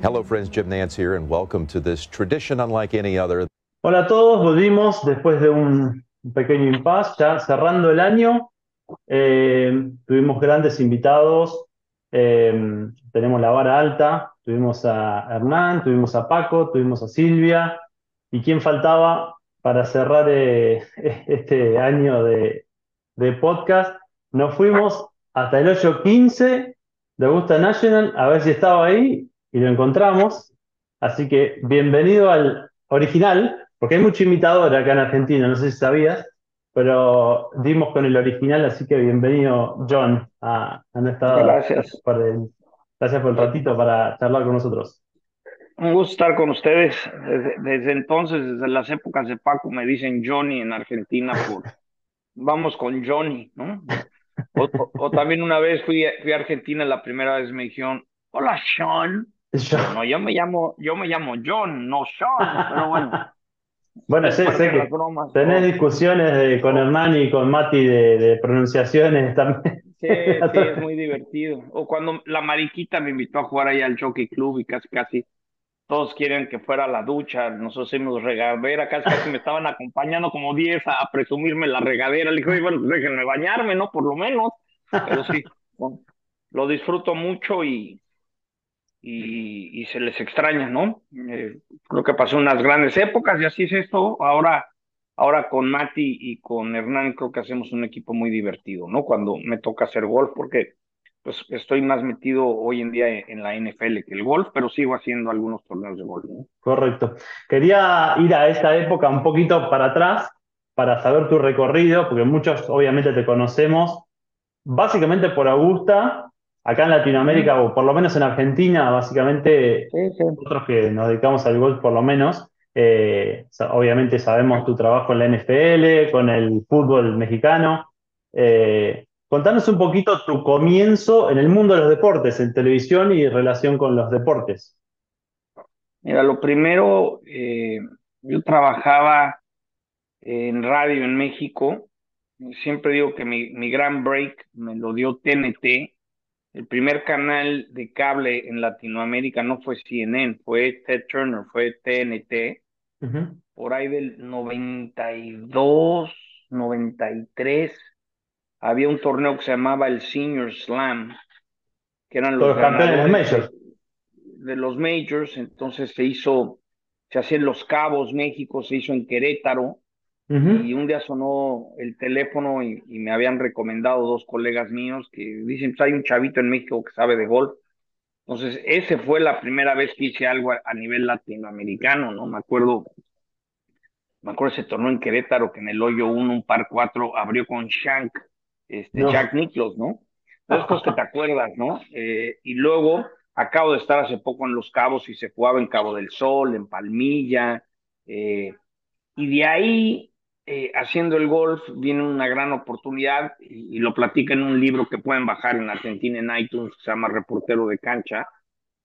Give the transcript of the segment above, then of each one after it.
Hello, friends. Jim Nance here, and welcome to this tradition unlike any other. Hola a todos, volvimos después de un pequeño impasse, ya cerrando el año. Eh, tuvimos grandes invitados, eh, tenemos la vara alta, tuvimos a Hernán, tuvimos a Paco, tuvimos a Silvia. ¿Y quién faltaba para cerrar eh, este año de, podcast? Nos fuimos hasta el 8.15 de Augusta National a ver si estaba ahí y lo encontramos. Así que bienvenido al original, porque hay mucho imitador acá en Argentina, no sé si sabías, pero dimos con el original, así que bienvenido John a, a nuestra... Gracias. Por el, gracias por el ratito para charlar con nosotros. Un gusto estar con ustedes. Desde, desde, entonces, desde las épocas de Paco, me dicen Johnny en Argentina por vamos con Johnny, ¿no? O, o, o también una vez fui, fui, a Argentina, la primera vez me dijeron, hola Sean. John. No, yo me llamo, yo me llamo John, no Sean, pero bueno. Bueno, sé, sé que bromas, tenés ¿no? discusiones de, con Hernán y con Mati de, de pronunciaciones también. Sí, sí, es muy divertido. O cuando la mariquita me invitó a jugar ahí al Jockey Club y casi, casi todos quieren que fuera a la ducha, nosotros hicimos regadera, casi, casi me estaban acompañando como 10 a, a, presumirme la regadera. Le dije, bueno, pues déjenme bañarme, ¿no? Por lo menos. Pero sí, bueno, lo disfruto mucho y, y, y, se les extraña, ¿no? Eh, creo que pasó unas grandes épocas y así es esto. Ahora, ahora con Mati y con Hernán creo que hacemos un equipo muy divertido, ¿no? Cuando me toca hacer golf, porque pues estoy más metido hoy en día en la NFL que el golf, pero sigo haciendo algunos torneos de golf. Correcto. Quería ir a esta época un poquito para atrás para saber tu recorrido, porque muchos obviamente te conocemos básicamente por Augusta, acá en Latinoamérica, o por lo menos en Argentina, básicamente sí, sí. nosotros que nos dedicamos al golf por lo menos, eh, obviamente sabemos tu trabajo en la NFL, con el fútbol mexicano. Eh, contanos un poquito tu comienzo en el mundo de los deportes, en televisión y relación con los deportes. Mira, lo primero, eh, yo trabajaba en radio en México. Siempre digo que mi, mi gran break me lo dio TNT, el primer canal de cable en Latinoamérica no fue CNN, fue Ted Turner, fue TNT. Uh -huh. Por ahí del 92, 93, había un torneo que se llamaba el Senior Slam, que eran los, los campeones de los majors. De los majors, entonces se hizo, se hacía en Los Cabos, México, se hizo en Querétaro, Uh -huh. Y un día sonó el teléfono y, y, me habían recomendado dos colegas míos que dicen, pues hay un chavito en México que sabe de golf. Entonces, ese fue la primera vez que hice algo a, a nivel latinoamericano, ¿no? Me acuerdo, me acuerdo ese torneo en Querétaro que en el hoyo 1, un par 4, abrió con Shank, este, no. Jack Nicklaus, ¿no? Entonces, pues que te acuerdas, ¿no? Eh, y luego, acabo de estar hace poco en Los Cabos y se jugaba en Cabo del Sol, en Palmilla, eh, y de ahí eh, haciendo el golf viene una gran oportunidad y, y, lo platica en un libro que pueden bajar en Argentina en iTunes, que se llama Reportero de Cancha.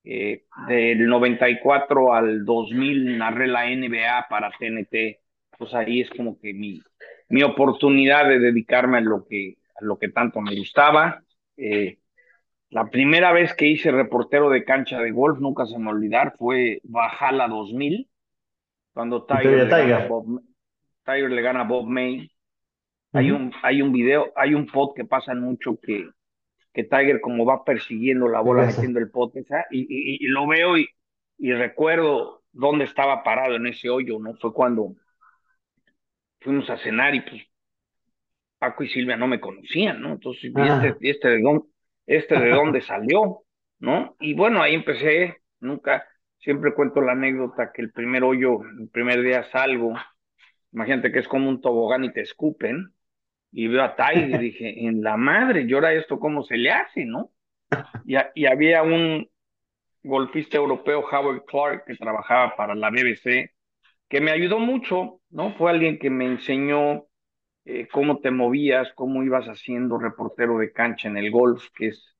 Eh, del 94 al 2000 narré la NBA para TNT, pues ahí es como que mi, mi oportunidad de dedicarme a lo que, a lo que tanto me gustaba. Eh, la primera vez que hice reportero de cancha de golf, nunca se me olvidar, fue Bajala 2000, cuando Tiger, Tiger. Bob, Tiger le gana a Bob May. Uh -huh. Hay un, hay un video, hay un pot que pasa mucho que, que Tiger como va persiguiendo la bola, metiendo el pot, y, y, y, lo veo y, y recuerdo dónde estaba parado en ese hoyo, ¿no? Fue cuando fuimos a cenar y pues Paco y Silvia no me conocían, ¿no? Entonces, ¿y este, y este, de dónde, este de dónde salió? ¿No? Y bueno, ahí empecé, nunca, siempre cuento la anécdota que el primer hoyo, el primer día salgo, imagínate que es como un tobogán y te escupen, y veo a Tiger y dije, en la madre, ¿y ahora esto cómo se le hace, no? Y, y, había un golfista europeo, Howard Clark, que trabajaba para la BBC, que me ayudó mucho, ¿no? Fue alguien que me enseñó eh, cómo te movías, cómo ibas haciendo reportero de cancha en el golf, que es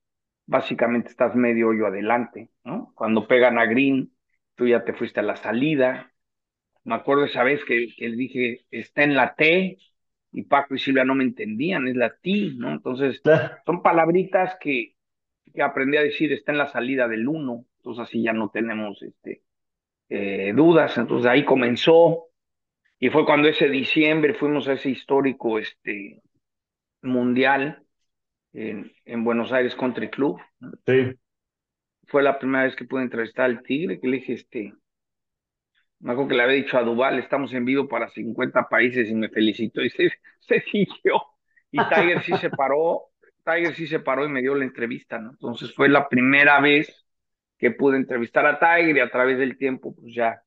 básicamente estás medio hoyo adelante, ¿no? Cuando pegan a green, tú ya te fuiste a la salida, me acuerdo esa vez que, que dije, está en la T, y Paco y Silvia no me entendían, es la T, ¿no? Entonces, son palabritas que, que aprendí a decir está en la salida del 1, entonces así ya no tenemos este, eh, dudas, entonces ahí comenzó y fue cuando ese diciembre fuimos a ese histórico este, mundial en, en Buenos Aires Country Club. Sí. Fue la primera vez que pude entrevistar al Tigre, que le dije, este, me acuerdo que le había dicho a Duval, estamos en vivo para 50 países y me felicitó y se, se siguió. Y Tiger sí se paró, Tiger sí se paró y me dio la entrevista, ¿no? Entonces fue la primera vez que pude entrevistar a Tiger y a través del tiempo, pues ya,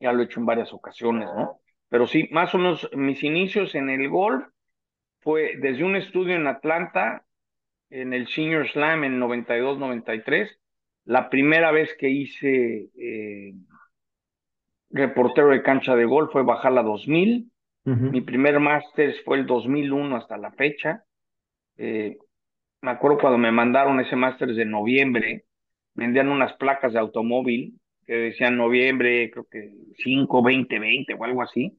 ya lo he hecho en varias ocasiones, ¿no? Pero sí, más o menos mis inicios en el golf fue desde un estudio en Atlanta, en el Senior Slam en 92-93, la primera vez que hice eh, reportero de cancha de golf fue Bajala 2000. Mi primer máster fue el 2001 hasta la fecha. Eh, me acuerdo cuando me mandaron ese máster de noviembre, vendían unas placas de automóvil que decían noviembre, creo que 5, 20, 20 o algo así.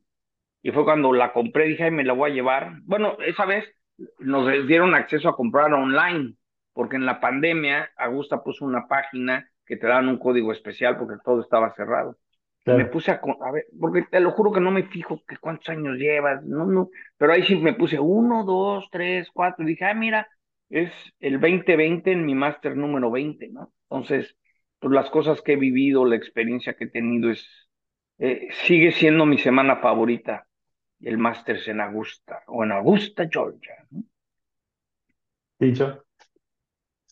Y fue cuando la compré, dije, Ay, me la voy a llevar. Bueno, esa vez nos dieron acceso a comprar online, porque en la pandemia Augusta puso una página que te daban un código especial porque todo estaba cerrado. Me puse a, a ver, porque te lo juro que no me fijo que cuántos años llevas, no, no, pero ahí sí me puse uno, dos, tres, cuatro, y dije, ah, mira, es el 2020 en mi máster número 20, ¿no? Entonces, pues las cosas que he vivido, la experiencia que he tenido es, eh, sigue siendo mi semana favorita, el máster en Augusta, o en Augusta, Georgia. ¿no? Dicho.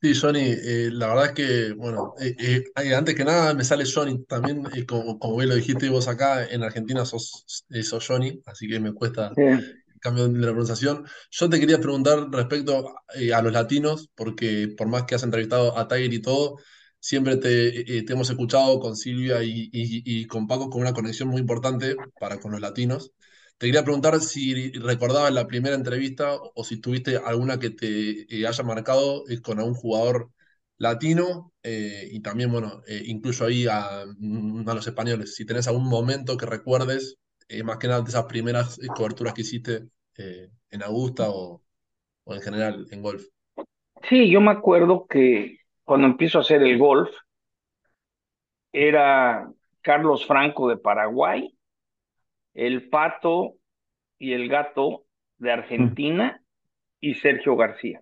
Sí, Johnny, eh, la verdad es que, bueno, eh, eh, antes que nada me sale Johnny, también como, como bien lo dijiste vos acá, en Argentina sos, sos Johnny, así que me cuesta el cambio de la pronunciación. Yo te quería preguntar respecto a los latinos, porque por más que has entrevistado a Tiger y todo, siempre te, te hemos escuchado con Silvia y, y, con Paco con una conexión muy importante para con los latinos. Te quería preguntar si recordabas la primera entrevista o si tuviste alguna que te eh, haya marcado eh, con algún jugador latino eh, y también, bueno, incluso ahí a, mm, a, los españoles. Si tenés algún momento que recuerdes, más que nada de esas primeras coberturas que hiciste en Augusta o, o en general en golf. Sí, yo me acuerdo que cuando empiezo a hacer el golf, era Carlos Franco de Paraguay el Pato y el Gato de Argentina y Sergio García.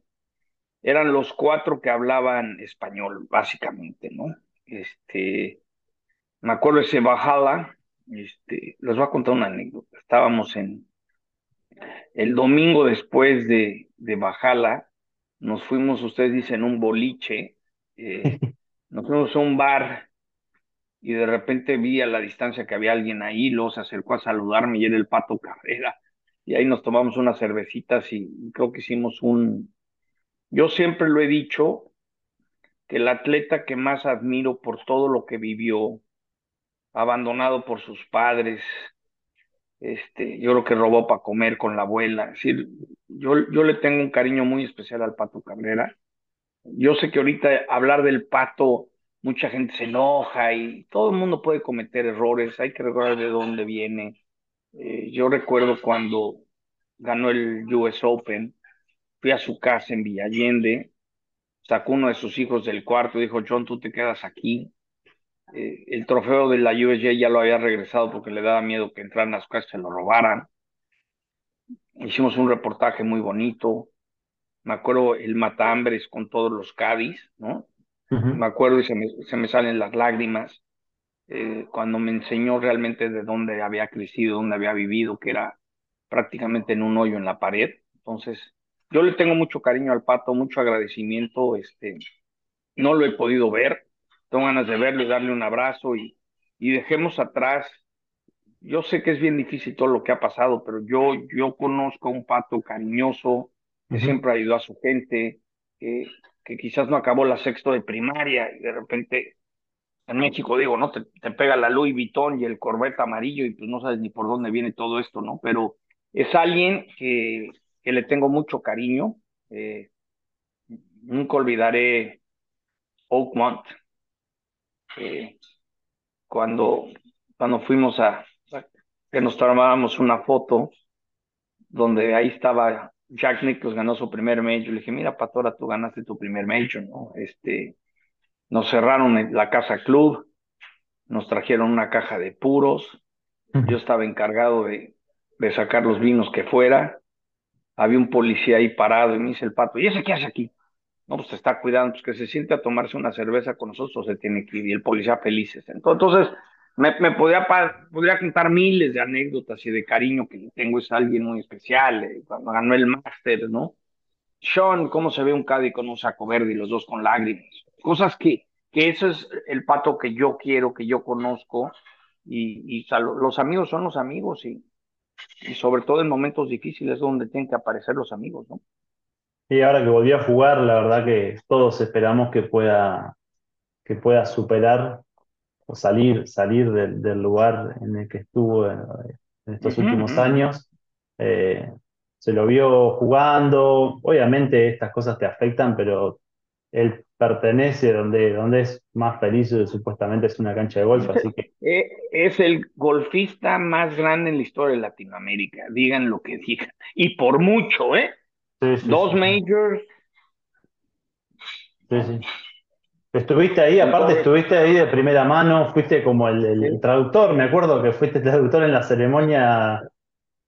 Eran los cuatro que hablaban español, básicamente, ¿no? Este, me acuerdo ese Bajala, este, les voy a contar una anécdota. Estábamos en el domingo después de, de Bajala, nos fuimos, ustedes dicen, un boliche, eh, nos fuimos a un bar y de repente vi a la distancia que había alguien ahí, se acercó a saludarme y era el Pato Carrera. Y ahí nos tomamos unas cervecitas y creo que hicimos un... Yo siempre lo he dicho, que el atleta que más admiro por todo lo que vivió, abandonado por sus padres, este, yo creo que robó para comer con la abuela. Es decir, yo, yo le tengo un cariño muy especial al Pato Cabrera. Yo sé que ahorita hablar del Pato mucha gente se enoja y todo el mundo puede cometer errores, hay que recordar de dónde viene. Eh, yo recuerdo cuando ganó el US Open, fui a su casa en Villallende, sacó uno de sus hijos del cuarto y dijo, John, tú te quedas aquí. Eh, el trofeo de la USJ ya lo había regresado porque le daba miedo que entraran a su casa y se lo robaran. Hicimos un reportaje muy bonito. Me acuerdo el matambres con todos los Cádiz, ¿no? Me acuerdo y se me, se me salen las lágrimas eh, cuando me enseñó realmente de dónde había crecido, dónde había vivido, que era prácticamente en un hoyo en la pared. Entonces, yo le tengo mucho cariño al pato, mucho agradecimiento. Este, no lo he podido ver, tengo ganas de verlo y darle un abrazo y, y dejemos atrás. Yo sé que es bien difícil todo lo que ha pasado, pero yo, yo conozco a un pato cariñoso que siempre ayudó a su gente, que, que quizás no acabó la sexto de primaria y de repente en México, digo, ¿no? Te, pega la Louis Vuitton y el Corvette amarillo y pues no sabes ni por dónde viene todo esto, ¿no? Pero es alguien que, que le tengo mucho cariño. Eh, nunca olvidaré Oakmont. Eh, cuando, cuando fuimos a que nos tomábamos una foto donde ahí estaba Jack Nicklaus ganó su primer major. Le dije, mira, Patora, tú ganaste tu primer major, ¿no? Este, nos cerraron la casa club, nos trajeron una caja de puros. Yo estaba encargado de, de sacar los vinos que fuera. Había un policía ahí parado y me dice el pato, ¿y ese qué hace aquí? No, pues está cuidando, pues que se siente a tomarse una cerveza con nosotros, se tiene que ir. Y el policía felices. Entonces, me, me podría, podría contar miles de anécdotas y de cariño que tengo, es alguien muy especial, eh, cuando ganó el máster, ¿no? Sean, cómo se ve un Cádiz con un saco verde y los dos con lágrimas. Cosas que, que eso es el pato que yo quiero, que yo conozco, y, y los amigos son los amigos, y, y sobre todo en momentos difíciles donde tienen que aparecer los amigos, ¿no? Y ahora que volvió a jugar, la verdad que todos esperamos que pueda, que pueda superar o salir, salir del, lugar en el que estuvo en, estos últimos años. Eh, se lo vio jugando, obviamente estas cosas te afectan, pero él pertenece donde, donde es más feliz, supuestamente es una cancha de golf, así que... Eh, es el golfista más grande en la historia de Latinoamérica, digan lo que digan, y por mucho, ¿eh? Dos majors. Sí, sí. Estuviste ahí, aparte estuviste ahí de primera mano, fuiste como el, traductor, me acuerdo que fuiste traductor en la ceremonia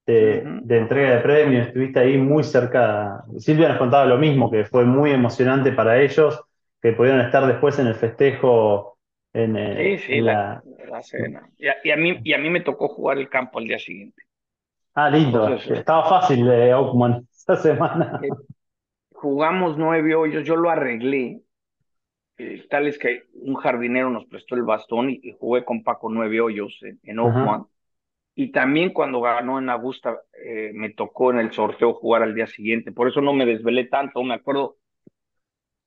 de, entrega de premios, estuviste ahí muy cerca. Silvia nos contaba lo mismo, que fue muy emocionante para ellos, que pudieron estar después en el festejo en, eh, sí, sí, la, cena. Y a, mí, y a mí me tocó jugar el campo al día siguiente. Ah, lindo. Estaba fácil de eh, Oakman esta semana. Eh, jugamos nueve hoyos, yo lo arreglé eh, tal es que un jardinero nos prestó el bastón y, jugué con Paco nueve hoyos en, en Oakland. Y también cuando ganó en Augusta, eh, me tocó en el sorteo jugar al día siguiente. Por eso no me desvelé tanto. Me acuerdo,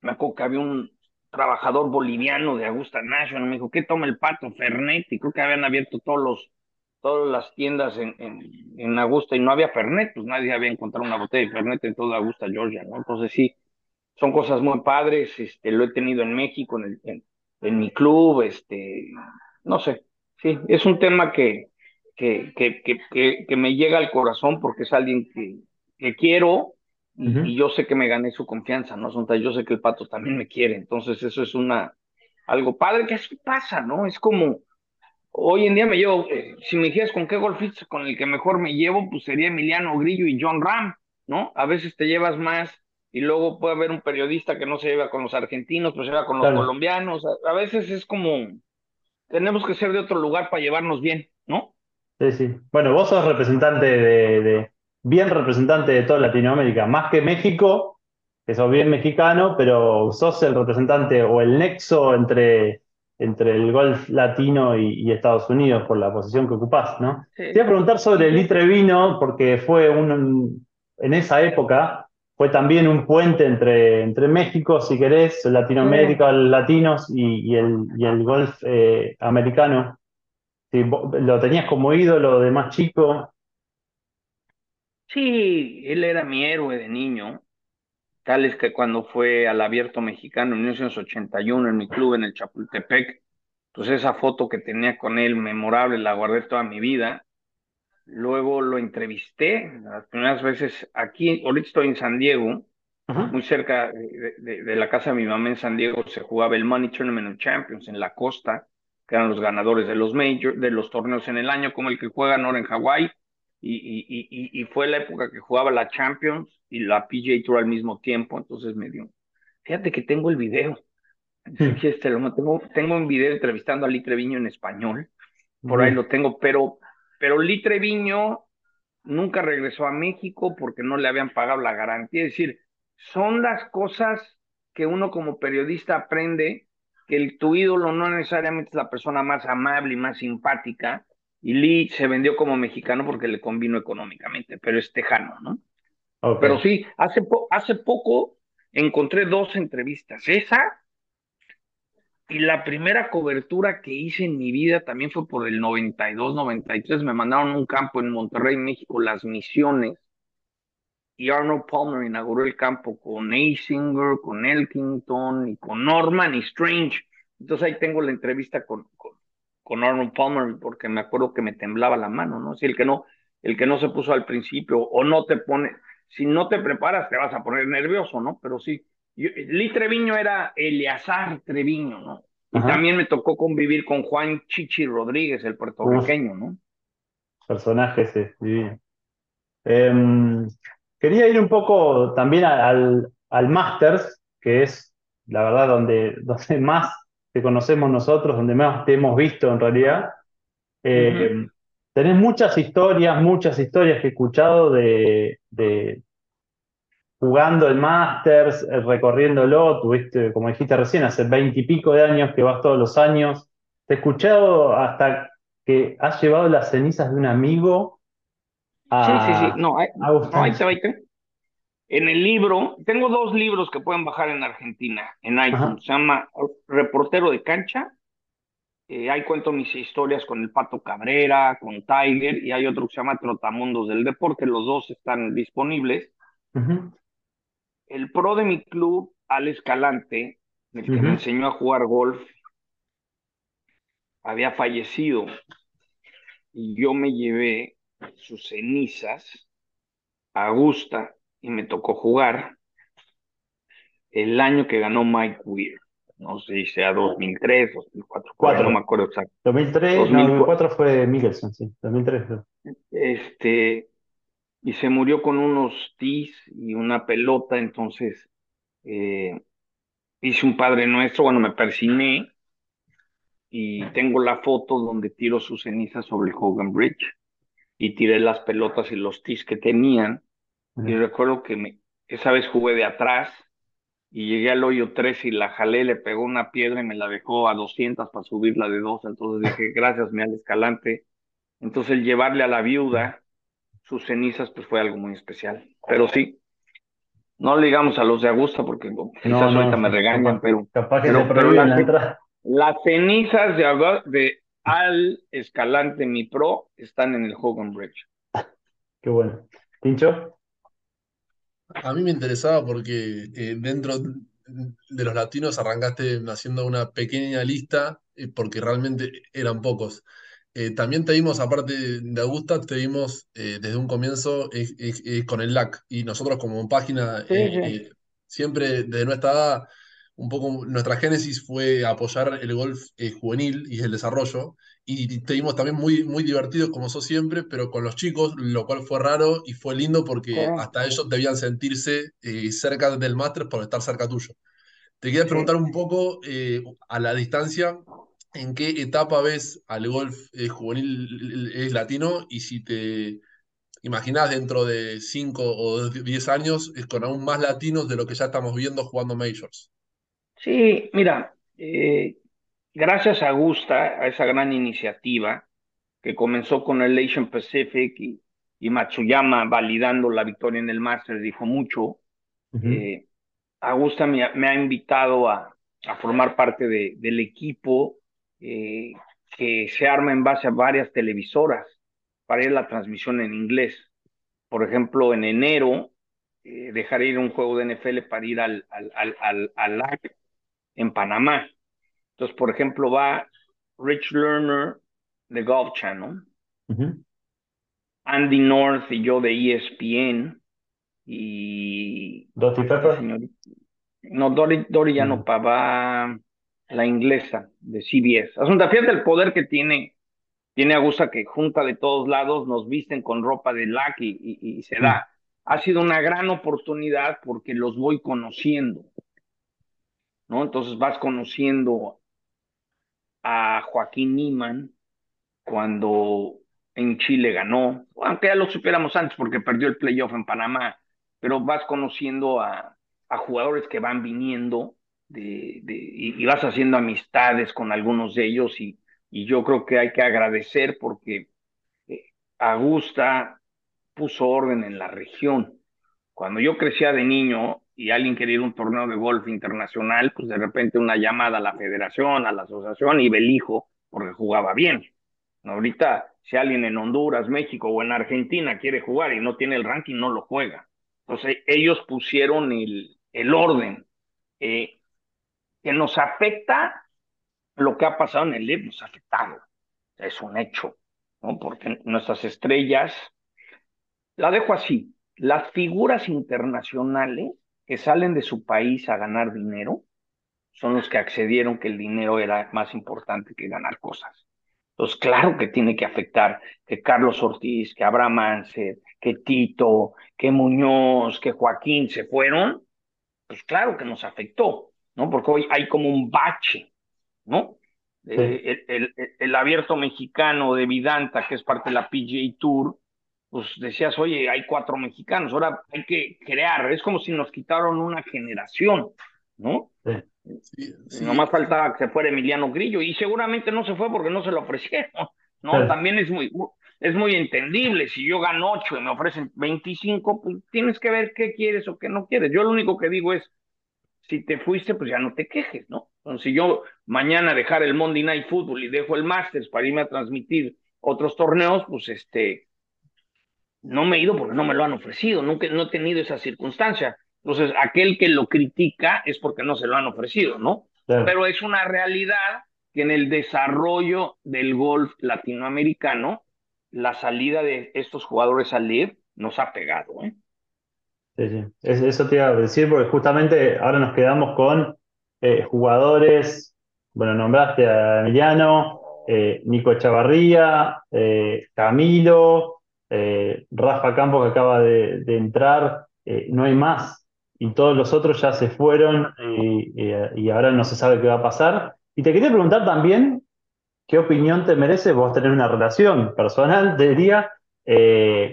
me acuerdo que había un trabajador boliviano de Augusta National. Me dijo, ¿qué toma el pato? Fernet. Y creo que habían abierto todos los, todas las tiendas en, en, en Augusta y no había Fernet. Pues nadie había encontrado una botella de Fernet en toda Augusta, Georgia, ¿no? Entonces sí, son cosas muy padres, este, lo he tenido en México, en, el, en, mi club, este, no sé, sí, es un tema que, que, que, que, que me llega al corazón porque es alguien que, que quiero y, yo sé que me gané su confianza, ¿no? Yo sé que el pato también me quiere, entonces eso es una, algo padre que así pasa, ¿no? Es como, hoy en día me llevo, eh, si me dijeras con qué golfista con el que mejor me llevo, pues sería Emiliano Grillo y John Ram, ¿no? A veces te llevas más y luego puede haber un periodista que no se lleva con los argentinos, pero se lleva con los colombianos. A, veces es como, tenemos que ser de otro lugar para llevarnos bien, ¿no? Sí, sí. Bueno, vos sos representante de, bien representante de toda Latinoamérica, más que México, que sos bien mexicano, pero sos el representante o el nexo entre, entre el golf latino y, Estados Unidos por la posición que ocupás, ¿no? Te voy a preguntar sobre el Vino, porque fue un, en esa época fue también un puente entre, entre México, si querés, Latinoamérica, latinos y, el, y el golf eh, americano. ¿Lo tenías como ídolo de más chico? Sí, él era mi héroe de niño. Tal es que cuando fue al abierto mexicano en 1981 en mi club en el Chapultepec, pues esa foto que tenía con él memorable la guardé toda mi vida. Luego lo entrevisté las primeras veces aquí, ahorita estoy en San Diego, muy cerca de, la casa de mi mamá en San Diego, se jugaba el Money Tournament of Champions en la costa, que eran los ganadores de los major, de los torneos en el año, como el que juegan ahora en Hawái, y, y, y, fue la época que jugaba la Champions y la PGA Tour al mismo tiempo, entonces me dio, fíjate que tengo el video, este, tengo, tengo un video entrevistando a Lee Treviño en español, por ahí lo tengo, pero pero Lee Treviño nunca regresó a México porque no le habían pagado la garantía. Es decir, son las cosas que uno como periodista aprende que el, tu ídolo no necesariamente es la persona más amable y más simpática, y Lee se vendió como mexicano porque le convino económicamente, pero es tejano, ¿no? Pero sí, hace, hace poco encontré dos entrevistas. Esa y la primera cobertura que hice en mi vida también fue por el 92, 93. Me mandaron un campo en Monterrey, México, Las Misiones. Y Arnold Palmer inauguró el campo con Asinger, con Elkington, y con Norman y Strange. Entonces ahí tengo la entrevista con, con, Arnold Palmer, porque me acuerdo que me temblaba la mano, ¿no? Si el que no, el que no se puso al principio o no te pone, si no te preparas te vas a poner nervioso, ¿no? Pero sí, Lee Treviño era Eleazar Treviño, ¿no? Y también me tocó convivir con Juan Chichi Rodríguez, el puertorriqueño, ¿no? Personaje ese, divino. Em, quería ir un poco también al, al Masters, que es la verdad donde, donde más te conocemos nosotros, donde más te hemos visto en realidad. Eh, tenés muchas historias, muchas historias que he escuchado de, de jugando el Masters, eh, recorriéndolo, tuviste, como dijiste recién, hace veintipico de años que vas todos los años. Te he escuchado hasta que has llevado las cenizas de un amigo a, sí, sí, sí. No, hay, En el libro, tengo dos libros que pueden bajar en Argentina, en iTunes. Se llama Reportero de Cancha. Eh, ahí cuento mis historias con el Pato Cabrera, con Tiger, y hay otro que se llama Trotamundos del Deporte. Los dos están disponibles. El pro de mi club, Al Escalante, el que me enseñó a jugar golf, había fallecido y yo me llevé sus cenizas a Augusta y me tocó jugar el año que ganó Mike Weir. No sé si sea 2003, 2004, no me acuerdo exacto. 2003, 2004 fue Mickelson, sí, 2003. Este, y se murió con unos tis y una pelota, entonces eh, hice un Padre Nuestro, bueno, me persiné y tengo la foto donde tiro sus cenizas sobre el Hogan Bridge y tiré las pelotas y los tis que tenían. Y recuerdo que me, esa vez jugué de atrás y llegué al hoyo 3 y la jalé, le pegó una piedra y me la dejó a 200 para subirla de dos. Entonces dije, gracias, mi al escalante. Entonces el llevarle a la viuda sus cenizas, pues fue algo muy especial. Pero sí, no le digamos a los de Augusta porque quizás ahorita me regañan, pero, capaz que pero, las, cenizas de, de Al Escalante, mi pro, están en el Hogan Bridge. Qué bueno. ¿Pincho? A mí me interesaba porque eh, dentro de los latinos arrancaste haciendo una pequeña lista, eh, porque realmente eran pocos. Eh, también te vimos, aparte de Augusta, te vimos eh, desde un comienzo eh, con el LAC. Y nosotros como página, siempre desde nuestra edad, un poco nuestra génesis fue apoyar el golf juvenil y el desarrollo. Y te vimos también muy, muy divertidos como sos siempre, pero con los chicos, lo cual fue raro y fue lindo porque hasta ellos debían sentirse cerca del máster por estar cerca tuyo. Te quería preguntar un poco a la distancia, en qué etapa ves al golf eh, juvenil es latino y si te imaginas dentro de 5 o 10 años es con aún más latinos de lo que ya estamos viendo jugando majors. Sí, mira, eh, gracias a Gusta, a esa gran iniciativa que comenzó con el Asian Pacific y, Matsuyama validando la victoria en el Masters, dijo mucho. Eh, Augusta me, ha invitado a, formar parte del equipo eh, que se arma en base a varias televisoras para ir a la transmisión en inglés. Por ejemplo, en enero eh, dejaré ir un juego de NFL para ir al, al, al, al, LAC en Panamá. Entonces, por ejemplo, va Rich Lerner de Golf Channel, Andy North y yo de ESPN y... No, Dory, Dory ya no, va la inglesa de CBS. Asunta, fíjate el poder que tiene, tiene Augusta que junta de todos lados, nos visten con ropa de LAC y, se da. Ha sido una gran oportunidad porque los voy conociendo, ¿no? Entonces vas conociendo a Joaquín Niman cuando en Chile ganó, aunque ya lo supiéramos antes porque perdió el playoff en Panamá, pero vas conociendo a, a jugadores que van viniendo de, y, vas haciendo amistades con algunos de ellos y, y yo creo que hay que agradecer porque eh, Augusta puso orden en la región. Cuando yo crecía de niño y alguien quería ir a un torneo de golf internacional, pues de repente una llamada a la federación, a la asociación y Belijo, porque jugaba bien. Ahorita, si alguien en Honduras, México o en Argentina quiere jugar y no tiene el ranking, no lo juega. Entonces, ellos pusieron el, el orden. Eh, que nos afecta lo que ha pasado en el LIB, nos ha afectado. Es un hecho, ¿no? Porque nuestras estrellas, la dejo así, las figuras internacionales que salen de su país a ganar dinero son los que accedieron que el dinero era más importante que ganar cosas. Entonces, claro que tiene que afectar que Carlos Ortiz, que Abraham Anser, que Tito, que Muñoz, que Joaquín se fueron, pues claro que nos afectó, ¿no? Porque hoy hay como un bache, ¿no? Eh, el, el, abierto mexicano de Vidanta, que es parte de la PGA Tour, pues decías, oye, hay cuatro mexicanos, ahora hay que crear, es como si nos quitaron una generación, ¿no? Sí. Nomás faltaba que se fuera Emiliano Grillo, y seguramente no se fue porque no se lo ofrecieron, ¿no? También es muy, es muy entendible, si yo gano ocho y me ofrecen 25, pues tienes que ver qué quieres o qué no quieres. Yo lo único que digo es, si te fuiste, pues ya no te quejes, ¿no? Entonces, si yo mañana dejar el Monday Night Football y dejo el Masters para irme a transmitir otros torneos, pues este, no me he ido porque no me lo han ofrecido, nunca no he tenido esa circunstancia. Entonces, aquel que lo critica es porque no se lo han ofrecido, ¿no? Pero es una realidad que en el desarrollo del golf latinoamericano, la salida de estos jugadores al LIV nos ha pegado, ¿eh? Sí, sí. Eso te iba a decir, porque justamente ahora nos quedamos con eh, jugadores, bueno, nombraste a Emiliano, eh, Nico Chavarría, eh, Camilo, Rafa Campos que acaba de, entrar, no hay más. Y todos los otros ya se fueron y ahora no se sabe qué va a pasar. Y te quería preguntar también, ¿qué opinión te merece vos tener una relación personal, diría,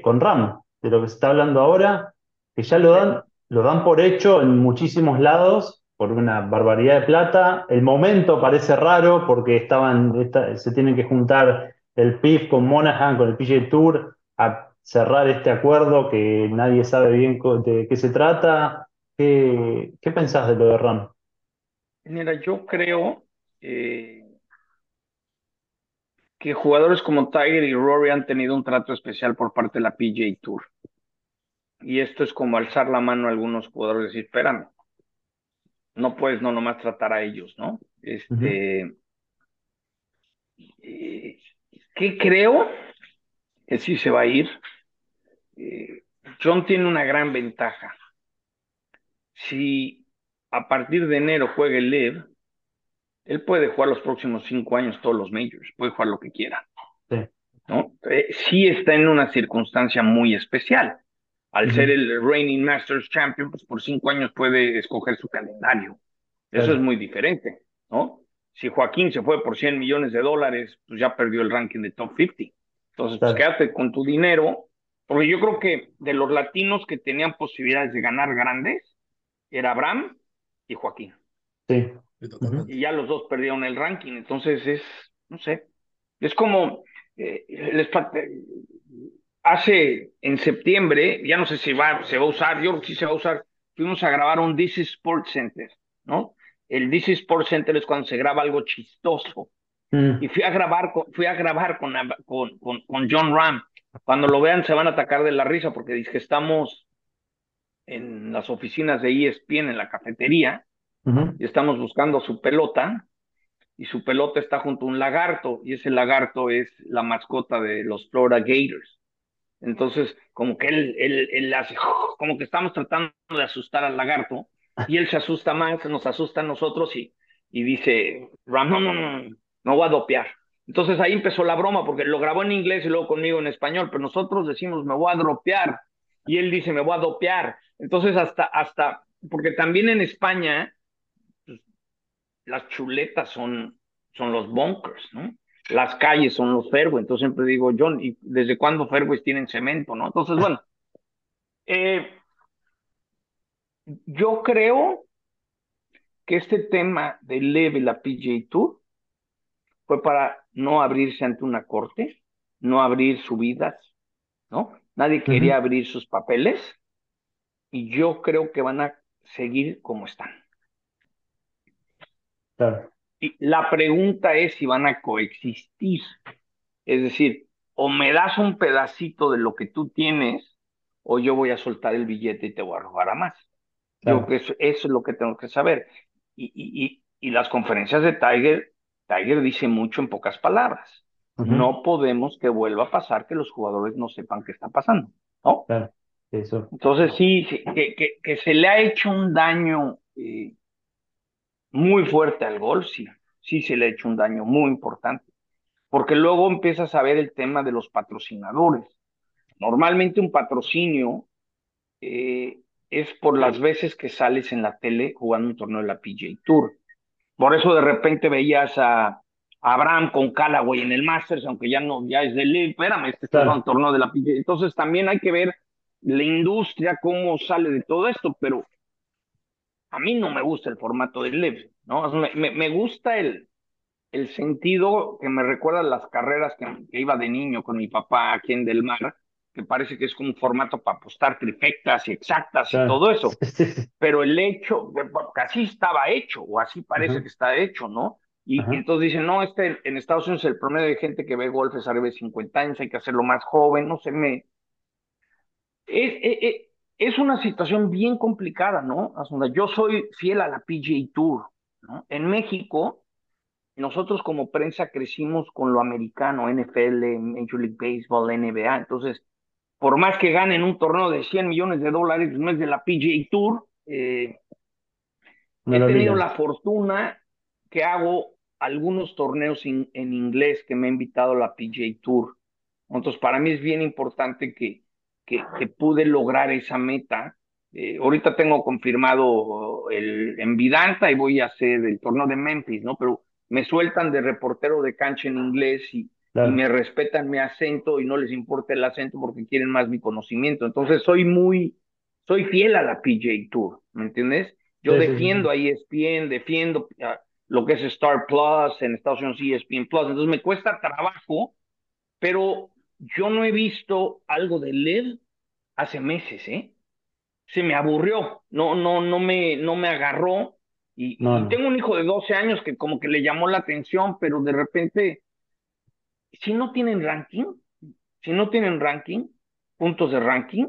con Ram, de lo que se está hablando ahora? Que ya lo dan, lo dan por hecho en muchísimos lados por una barbaridad de plata. El momento parece raro porque estaban, se tienen que juntar el PIF con Monahan, con el PGA Tour, a cerrar este acuerdo que nadie sabe bien de qué se trata. ¿Qué, qué pensás de lo de Ram? Mira, yo creo eh, que jugadores como Tiger y Rory han tenido un trato especial por parte de la PGA Tour. Y esto es como alzar la mano a algunos jugadores y decir, espérame, no puedes no nomás tratar a ellos, ¿no? Este, eh, ¿qué creo? Que sí se va a ir. Eh, John tiene una gran ventaja. Si a partir de enero juega el LIV, él puede jugar los próximos cinco años todos los majors, puede jugar lo que quiera. Sí. ¿no? Eh, sí está en una circunstancia muy especial al ser el reigning Masters Champion, pues por cinco años puede escoger su calendario. Eso es muy diferente, ¿no? Si Joaquín se fue por 100 millones de dólares, pues ya perdió el ranking de top 50. Entonces, pues quédate con tu dinero, porque yo creo que de los latinos que tenían posibilidades de ganar grandes, era Abraham y Joaquín. Sí. Y ya los dos perdieron el ranking, entonces es, no sé, es como, eh, les, hace en septiembre, ya no sé si va, se va a usar, yo creo que sí se va a usar, fuimos a grabar un DC Sports Center, ¿no? El DC Sports Center es cuando se graba algo chistoso. Mm. Y fui a grabar, con, fui a grabar con, con, con, John Ram. Cuando lo vean se van a atacar de la risa porque dice que estamos en las oficinas de ESPN en la cafetería y estamos buscando su pelota y su pelota está junto a un lagarto y ese lagarto es la mascota de los Florida Gators. Entonces, como que él, él, él hace, como que estamos tratando de asustar al lagarto y él se asusta más, nos asusta a nosotros y, y dice, Ram, no, no, no, no voy a dopear. Entonces ahí empezó la broma porque lo grabó en inglés y luego conmigo en español, pero nosotros decimos, me voy a dropear y él dice, me voy a dopear. Entonces hasta, hasta, porque también en España pues, las chuletas son, son los bunkers, ¿no? Las calles son los fairways, entonces siempre digo, John, ¿y desde cuándo fairways tienen cemento, no? Entonces, bueno, eh, yo creo que este tema de leve la PJ Tour fue para no abrirse ante una corte, no abrir subidas, ¿no? Nadie quería abrir sus papeles y yo creo que van a seguir como están. Claro la pregunta es si van a coexistir. Es decir, o me das un pedacito de lo que tú tienes, o yo voy a soltar el billete y te voy a robar a más. Yo que eso, es lo que tengo que saber. Y, y, y, las conferencias de Tiger, Tiger dice mucho en pocas palabras. No podemos que vuelva a pasar que los jugadores no sepan qué está pasando, ¿no? Eso. Entonces sí, que, que, que, se le ha hecho un daño eh, muy fuerte al golf, sí, sí se le ha hecho un daño muy importante, porque luego empiezas a ver el tema de los patrocinadores. Normalmente un patrocinio eh, es por las veces que sales en la tele jugando un torneo de la PGA Tour. Por eso de repente veías a, Abraham con Callaway en el Masters, aunque ya no, ya es de Live, espérame, este es un torneo de la PGA. Entonces también hay que ver la industria, cómo sale de todo esto, pero a mí no me gusta el formato del Live, ¿no? Me, me, gusta el, el sentido que me recuerda las carreras que, iba de niño con mi papá aquí en Del Mar, que parece que es como un formato para apostar trifectas y exactas y todo eso. Pero el hecho, casi estaba hecho, o así parece que está hecho, ¿no? Y, entonces dicen, no, este en Estados Unidos el promedio de gente que ve golf es arriba de 50 años, hay que hacerlo más joven, no sé, me... Es, es, una situación bien complicada, ¿no? Yo soy fiel a la PGA Tour, ¿no? En México, nosotros como prensa crecimos con lo americano, NFL, Major League Baseball, NBA, entonces, por más que ganen un torneo de 100 millones de dólares, no es de la PGA Tour, eh, he tenido la fortuna que hago algunos torneos en inglés que me ha invitado la PJ Tour. Entonces, para mí es bien importante que, que, pude lograr esa meta. Eh, ahorita tengo confirmado el, en Vidanta y voy a hacer el torneo de Memphis, ¿no? Pero me sueltan de reportero de cancha en inglés y, me respetan mi acento y no les importa el acento porque quieren más mi conocimiento. Entonces, soy muy, soy fiel a la PJ Tour, ¿me entiendes? Yo defiendo a ESPN, defiendo lo que es Star Plus, en Estados Unidos ESPN Plus. Entonces me cuesta trabajo, pero yo no he visto algo de LED hace meses, ¿eh? Se me aburrió, no, no, no me, no me agarró. Y, tengo un hijo de 12 años que como que le llamó la atención, pero de repente, si no tienen ranking, si no tienen ranking, puntos de ranking,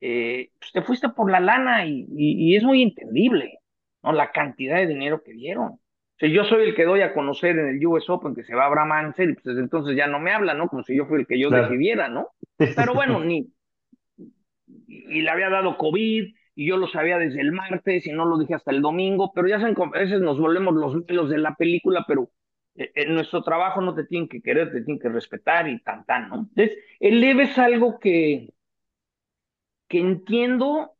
eh, pues te fuiste por la lana y, y, es muy entendible, ¿no? La cantidad de dinero que dieron si yo soy el que doy a conocer en el US Open que se va a Abraham Ansel, pues entonces ya no me habla, ¿no? Como si yo fui el que yo decidiera, ¿no? Pero bueno, ni. Y le había dado COVID, y yo lo sabía desde el martes, y no lo dije hasta el domingo, pero ya a veces nos volvemos los pelos de la película, pero eh, en nuestro trabajo no te tienen que querer, te tienen que respetar y tan, tan, ¿no? Entonces, el leve es algo que, que entiendo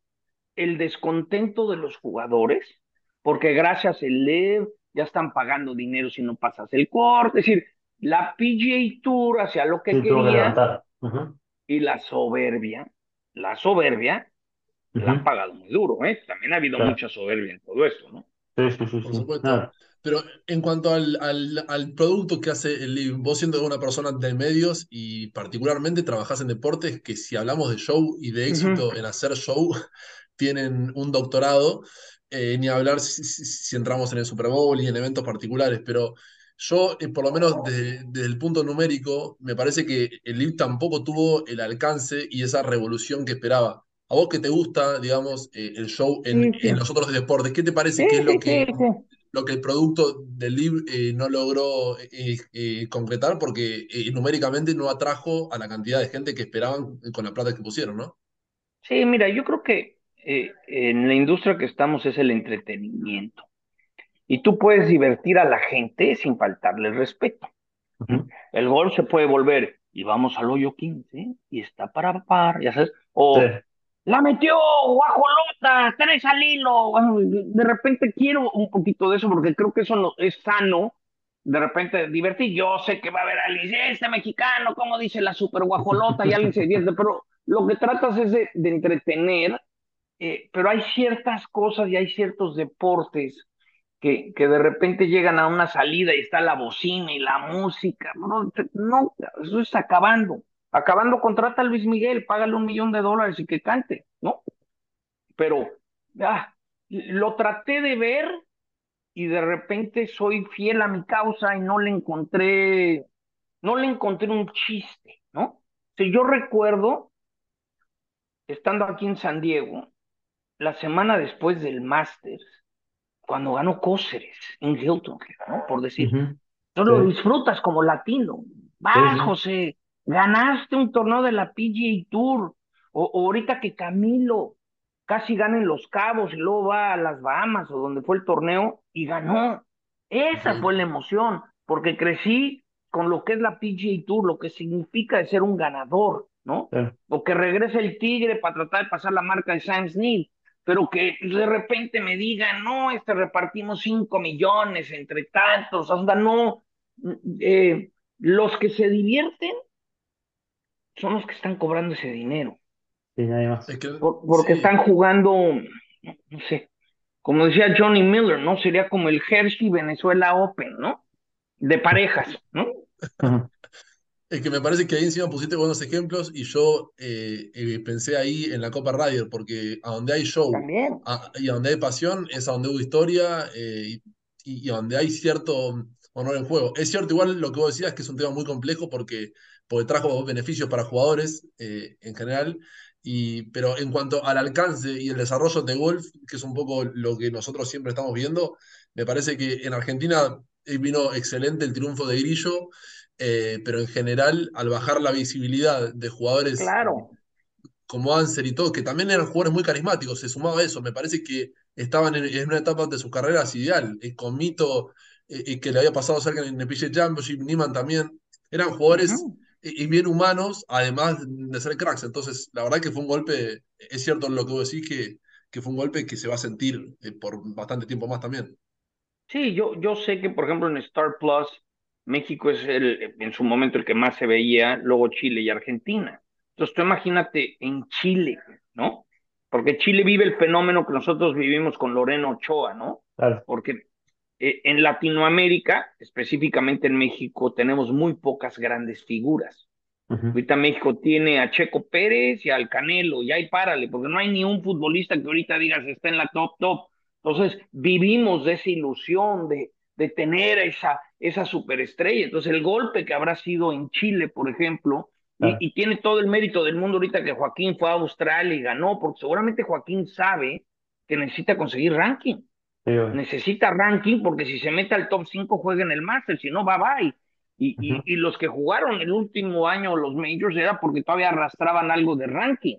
el descontento de los jugadores, porque gracias al LEV ya están pagando dinero si no pasas el corte. Es decir, la PGA Tour hacia lo que quería y la soberbia, la soberbia, la han pagado muy duro, ¿eh? También ha habido mucha soberbia en todo esto, ¿no? Sí, sí, sí. Por supuesto. Pero en cuanto al, al, al, producto que hace el living, vos siendo una persona de medios y particularmente trabajás en deportes que si hablamos de show y de éxito en hacer show, tienen un doctorado. Eh, ni hablar si, entramos en el Super Bowl y en eventos particulares, pero yo, eh, por lo menos desde el punto numérico, me parece que el LIV tampoco tuvo el alcance y esa revolución que esperaba. A vos que te gusta, digamos, eh, el show en, los otros deportes, ¿qué te parece que es lo que, lo que el producto del LIV no logró concretar? Porque numéricamente no atrajo a la cantidad de gente que esperaban con la plata que pusieron, ¿no? Sí, mira, yo creo que eh, en la industria que estamos es el entretenimiento. Y tú puedes divertir a la gente sin faltarle respeto. El gol se puede volver, y vamos al hoyo 15, y está para par, ya sabes, o la metió, guajolota, tres al hilo. De repente quiero un poquito de eso porque creo que eso no, es sano. De repente divertir, yo sé que va a haber alguien, este mexicano, como dice la super guajolota, y alguien se divierte, pero lo que tratas es de entretener eh, pero hay ciertas cosas y hay ciertos deportes que, que de repente llegan a una salida y está la bocina y la música. No, eso está acabando. Acabando, contrata a Luis Miguel, págale un millón de dólares y que cante, ¿no? Pero ah, lo traté de ver y de repente soy fiel a mi causa y no le encontré, no le encontré un chiste, ¿no? Si yo recuerdo, estando aquí en San Diego, la semana después del Masters, cuando ganó Cóceres en Hilton, ¿no? Por decir. Tú lo disfrutas como latino. Vas, José, ganaste un torneo de la PGA Tour. O, ahorita que Camilo casi gana en Los Cabos y luego va a las Bahamas o donde fue el torneo y ganó. Esa fue la emoción, porque crecí con lo que es la PGA Tour, lo que significa de ser un ganador, ¿no? O que regrese el Tigre para tratar de pasar la marca de Sam Smith, pero que de repente me digan, no, este repartimos 5 millones entre tantos, o sea, no, eh, los que se divierten son los que están cobrando ese dinero. Sí, nadie más. porque están jugando, no sé, como decía Johnny Miller, ¿no? Sería como el Hershey Venezuela Open, ¿no? De parejas, ¿no? Es que me parece que ahí encima pusiste buenos ejemplos y yo eh, eh, pensé ahí en la Copa Radio, porque a donde hay show y a donde hay pasión es a donde hubo historia eh, y, a donde hay cierto honor en juego. Es cierto, igual lo que vos decías, que es un tema muy complejo porque, porque trajo beneficios para jugadores en general, y, pero en cuanto al alcance y el desarrollo de golf, que es un poco lo que nosotros siempre estamos viendo, me parece que en Argentina vino excelente el triunfo de Grillo eh, pero en general, al bajar la visibilidad de jugadores claro. como Anser y todo, que también eran jugadores muy carismáticos, se sumaba a eso, me parece que estaban en, una etapa de sus carreras ideal, eh, con Mito, eh, que le había pasado cerca en el PG Championship, Niman también, eran jugadores y bien humanos, además de ser cracks, entonces la verdad que fue un golpe, es cierto lo que vos decís, que, que fue un golpe que se va a sentir por bastante tiempo más también. Sí, yo, yo sé que, por ejemplo, en Star Plus México es el, en su momento el que más se veía, luego Chile y Argentina. Entonces tú imagínate en Chile, ¿no? Porque Chile vive el fenómeno que nosotros vivimos con Loreno Ochoa, ¿no? Claro. Porque eh, en Latinoamérica, específicamente en México, tenemos muy pocas grandes figuras. Ahorita México tiene a Checo Pérez y al Canelo, y ahí párale, porque no hay ni un futbolista que ahorita digas está en la top top. Entonces, vivimos de esa ilusión de, de tener esa, esa superestrella. Entonces, el golpe que habrá sido en Chile, por ejemplo, y, tiene todo el mérito del mundo ahorita que Joaquín fue a Australia y ganó, porque seguramente Joaquín sabe que necesita conseguir ranking. Necesita ranking porque si se mete al top 5 juega en el Master, si no, bye bye. Y, y, los que jugaron el último año los Majors era porque todavía arrastraban algo de ranking.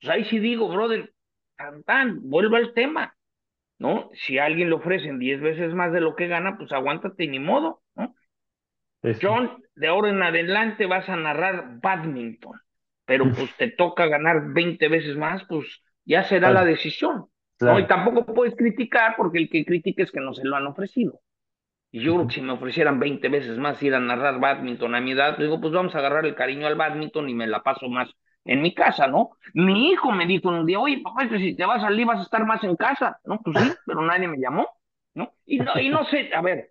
Pues ahí sí digo, brother, tan, tan, vuelvo al tema. ¿No? Si a alguien le ofrecen 10 veces más de lo que gana, pues aguántate ni modo, ¿no? John, de ahora en adelante vas a narrar badminton, pero pues te toca ganar 20 veces más, pues ya será la decisión. ¿no? Y tampoco puedes criticar porque el que critica es que no se lo han ofrecido. Y yo creo que si me ofrecieran 20 veces más ir a narrar badminton a mi edad, digo, pues vamos a agarrar el cariño al badminton y me la paso más en mi casa, ¿no? Mi hijo me dijo un día, oye, papá, que si te vas a salir vas a estar más en casa, ¿no? Pues sí, pero nadie me llamó, ¿no? Y no, y no sé, a ver,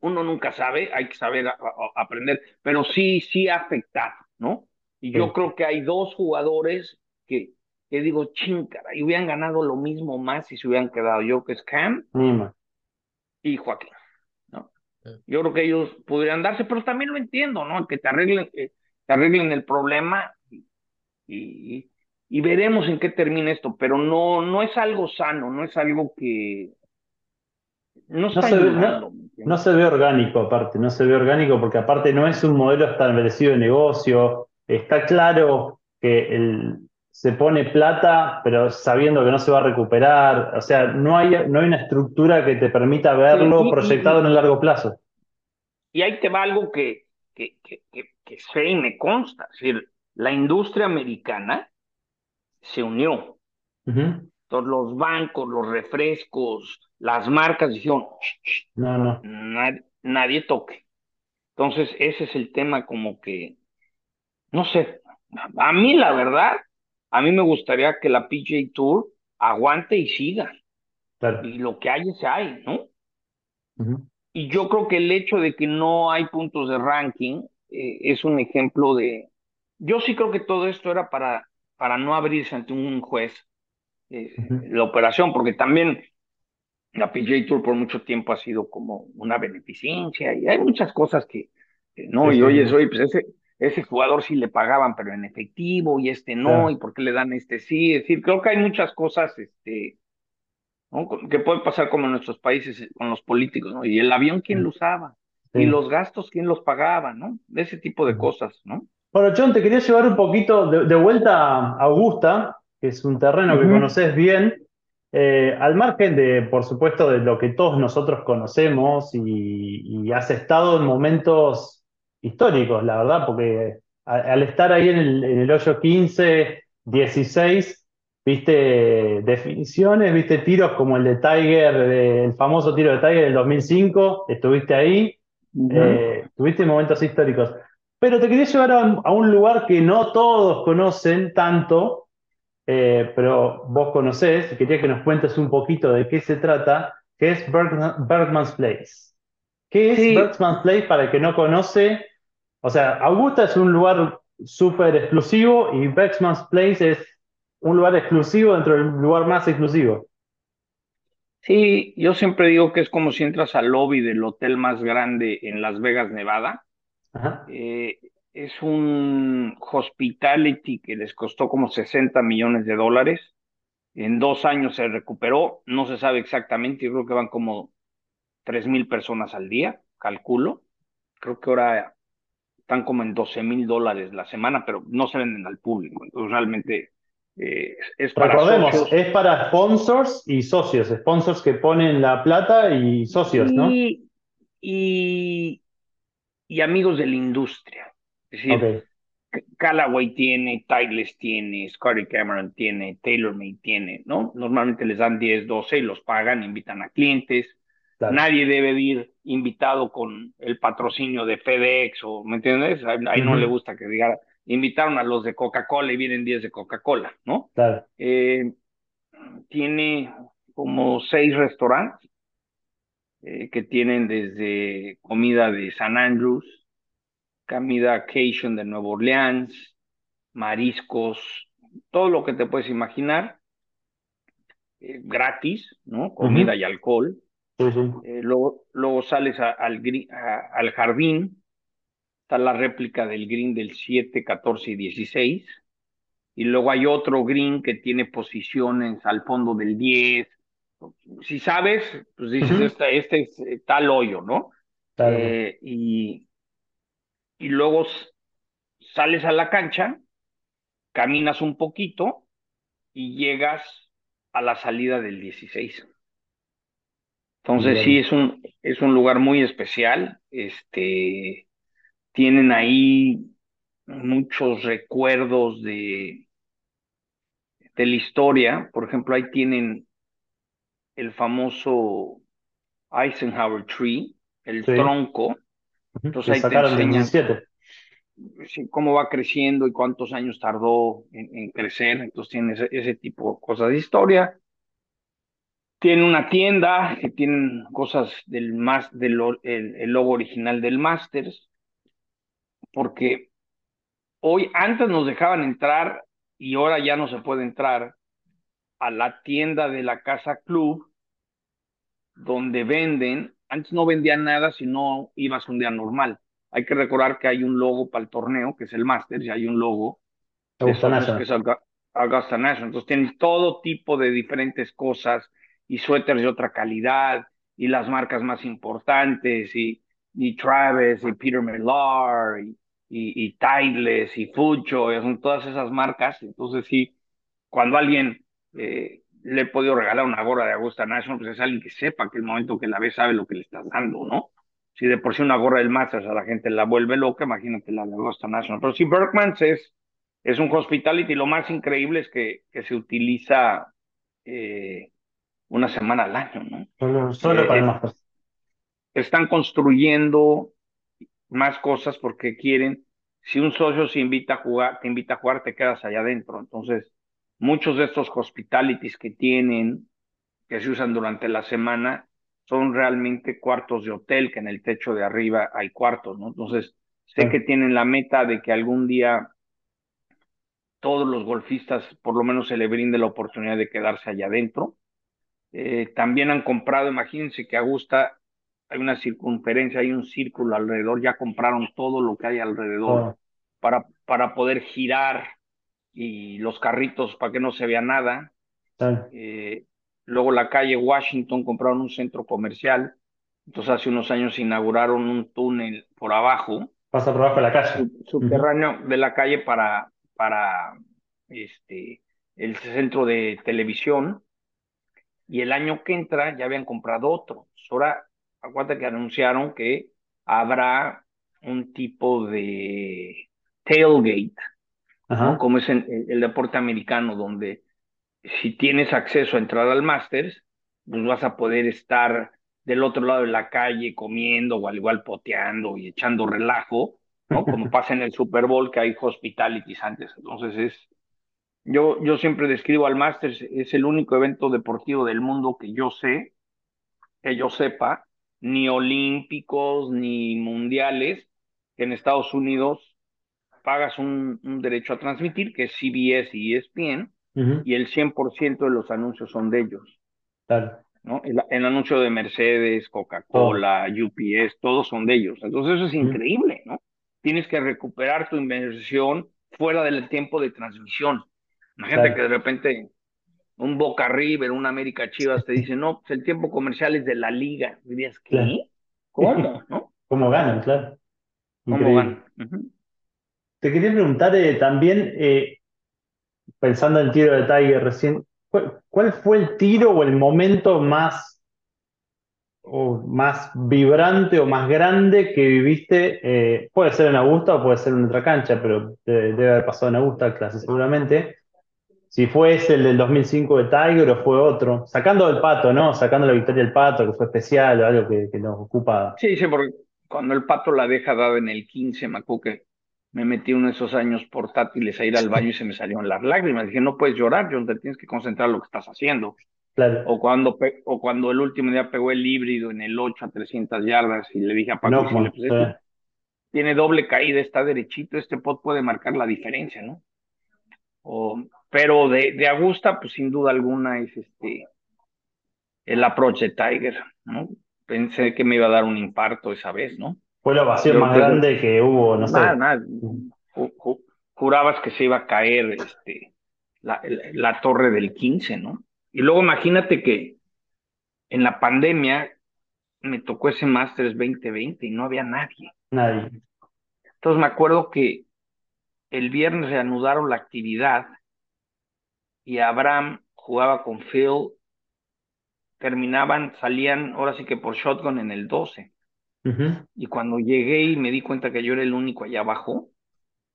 uno nunca sabe, hay que saber aprender, pero sí, sí ha afectado, ¿no? Y yo creo que hay dos jugadores que, que digo, chincara, y hubieran ganado lo mismo más si se hubieran quedado yo, que es Cam y Joaquín, ¿no? Yo creo que ellos podrían darse, pero también lo entiendo, ¿no? Que te arreglen, que te arreglen el problema y, y veremos en qué termina esto, pero no, no es algo sano, no es algo que... No, se, no, se ve orgánico aparte, no se ve orgánico porque aparte no es un modelo establecido de negocio, está claro que el, se pone plata, pero sabiendo que no se va a recuperar. O sea, no hay, no hay una estructura que te permita verlo proyectado en el largo plazo. Y ahí te va algo que, que, que, que, sé y me consta. Es decir, la industria americana se unió. Todos los bancos, los refrescos, las marcas dijeron, no, no. Nadie, toque. Entonces, ese es el tema como que, no sé, a mí la verdad, a mí me gustaría que la PJ Tour aguante y siga. Y lo que hay se hay, ¿no? Y yo creo que el hecho de que no hay puntos de ranking eh, es un ejemplo de, yo sí creo que todo esto era para, para no abrirse ante un juez eh, la operación, porque también la PJ Tour por mucho tiempo ha sido como una beneficencia y hay muchas cosas que, no, y oye, soy, pues ese, ese jugador sí le pagaban, pero en efectivo, y este no, y por qué le dan este sí, es decir, creo que hay muchas cosas, este, que puede pasar como en nuestros países con los políticos, ¿no? Y el avión, ¿quién lo usaba? Y los gastos, ¿quién los pagaba, no? Ese tipo de cosas, ¿no? Bueno, John, te quería llevar un poquito de, vuelta a Augusta, que es un terreno que conoces bien, eh, al margen de, por supuesto, de lo que todos nosotros conocemos y, has estado en momentos históricos, la verdad, porque al estar ahí en el, en el hoyo 15, 16, viste definiciones, viste tiros como el de Tiger, el famoso tiro de Tiger del 2005, estuviste ahí, eh, tuviste momentos históricos. Pero te quería llevar a un, lugar que no todos conocen tanto, eh, pero vos conocés, y quería que nos cuentes un poquito de qué se trata, que es Bergman's Place. ¿Qué es Bergman's Place para el que no conoce? O sea, Augusta es un lugar súper exclusivo y Bergman's Place es un lugar exclusivo dentro del lugar más exclusivo. Sí, yo siempre digo que es como si entras al lobby del hotel más grande en Las Vegas, Nevada. Eh, es un hospitality que les costó como 60 millones de dólares. En dos años se recuperó, no se sabe exactamente, yo creo que van como 3 mil personas al día, calculo. Creo que ahora están como en 12 mil dólares la semana, pero no se venden al público. Entonces realmente eh, es para Recordemos, es para sponsors y socios, sponsors que ponen la plata y socios, ¿no? Y, y, amigos de la industria. Es decir, Callaway tiene, Titleist tiene, Scotty Cameron tiene, TaylorMade tiene, ¿no? Normalmente les dan 10, 12 y los pagan, invitan a clientes. Nadie debe ir invitado con el patrocinio de FedEx o, ¿me entiendes? Ahí, no le gusta que diga invitaron a los de Coca-Cola y vienen 10 de Coca-Cola, ¿no? Claro. Eh, tiene como seis restaurantes eh, que tienen desde comida de San Andrews, comida Cation de Nueva Orleans, mariscos, todo lo que te puedes imaginar, eh, gratis, ¿no? Comida y alcohol. luego, luego, sales al, al jardín está la réplica del green del 7, 14 y 16. Y luego hay otro green que tiene posiciones al fondo del 10. Si sabes, pues dices, este, este, es eh, tal hoyo, ¿no? Eh, y, y luego sales a la cancha, caminas un poquito y llegas a la salida del 16. Entonces sí es un es un lugar muy especial, este tienen ahí muchos recuerdos de, de la historia. Por ejemplo, ahí tienen el famoso Eisenhower Tree, el tronco. Entonces ahí te enseñan cómo va creciendo y cuántos años tardó en, crecer. Entonces tiene ese, tipo de cosas de historia. Tiene una tienda que tienen cosas del más del el logo original del Masters porque hoy antes nos dejaban entrar y ahora ya no se puede entrar a la tienda de la Casa Club donde venden, antes no vendían nada si no ibas un día normal. Hay que recordar que hay un logo para el torneo, que es el Masters, y hay un logo Augusta National. que es Augusta National. Entonces tienen todo tipo de diferentes cosas y suéteres de otra calidad y las marcas más importantes y, y Travis y Peter Millar y, y, y Tideless y Fucho, son todas esas marcas. Entonces, sí, cuando alguien eh, le he podido regalar una gorra de Augusta National, pues es alguien que sepa que el momento que la ve sabe lo que le estás dando, ¿no? Si de por sí una gorra del Masters a la gente la vuelve loca, imagínate la de Augusta National. Pero sí, Berkmans es, es un hospitality. Lo más increíble es que, que se utiliza eh, una semana al año, ¿no? Solo, para el Masters. Están construyendo más cosas porque quieren, si un socio se invita a jugar, te invita a jugar, te quedas allá adentro. Entonces, muchos de estos hospitalities que tienen, que se usan durante la semana, son realmente cuartos de hotel, que en el techo de arriba hay cuartos, ¿no? Entonces, sé que tienen la meta de que algún día todos los golfistas por lo menos se le brinde la oportunidad de quedarse allá adentro. Eh, también han comprado, imagínense que Augusta hay una circunferencia, hay un círculo alrededor, ya compraron todo lo que hay alrededor para, para poder girar y los carritos para que no se vea nada. Eh, luego la calle Washington compraron un centro comercial, entonces hace unos años inauguraron un túnel por abajo Pasa por abajo de la calle. Subterráneo de la calle para, para este, el centro de televisión. Y el año que entra ya habían comprado otro. Ahora, acuérdate que anunciaron que habrá un tipo de tailgate, como es en, el deporte americano, donde si tienes acceso a entrar al Masters, pues vas a poder estar del otro lado de la calle comiendo o al igual poteando y echando relajo, ¿no? Como pasa en el Super Bowl que hay hospitalities antes. Entonces es, yo, yo siempre describo al Masters, es el único evento deportivo del mundo que yo sé, que yo sepa, ni olímpicos, ni mundiales, que en Estados Unidos pagas un, un derecho a transmitir, que es CBS y ESPN, y el 100% de los anuncios son de ellos. ¿no? El, anuncio de Mercedes, Coca-Cola, UPS, todos son de ellos. Entonces eso es increíble, ¿no? Tienes que recuperar tu inversión fuera del tiempo de transmisión. Imagínate que de repente un Boca River, un América Chivas te dice, no, pues el tiempo comercial es de la liga. Dirías, ¿qué? ¿Cómo? ¿No? ¿Cómo ganan? Claro. ¿Cómo ganan? Te quería preguntar eh, también, eh, pensando en el tiro de Tiger recién, ¿cuál, fue el tiro o el momento más, o más vibrante o más grande que viviste? Eh, puede ser en Augusta o puede ser en otra cancha, pero debe, haber pasado en Augusta, clase seguramente. Si fue ese el del 2005 de Tiger o fue otro. Sacando el pato, ¿no? Sacando la victoria del pato, que fue especial, algo que, nos ocupa. Sí, sí, porque cuando el pato la deja dada en el 15, me me metí uno de esos años portátiles a ir al baño y se me salieron las lágrimas. Dije, no puedes llorar, John, te tienes que concentrar en lo que estás haciendo. Claro. O, cuando o cuando el último día pegó el híbrido en el 8 a 300 yardas y le dije a Paco, no, pues, tiene doble caída, está derechito, este pot puede marcar la diferencia, ¿no? O, pero de, de Augusta, pues sin duda alguna es este el approach de Tiger, ¿no? Pensé que me iba a dar un infarto esa vez, ¿no? Fue la ovación más grande que hubo, no sé. Nada, Jurabas que se iba a caer este, la, la, torre del 15, ¿no? Y luego imagínate que en la pandemia me tocó ese Masters 2020 y no había nadie. Nadie. Entonces me acuerdo que el viernes reanudaron la actividad y Abraham jugaba con Phil, terminaban, salían ahora sí que por shotgun en el 12. Y cuando llegué y me di cuenta que yo era el único allá abajo,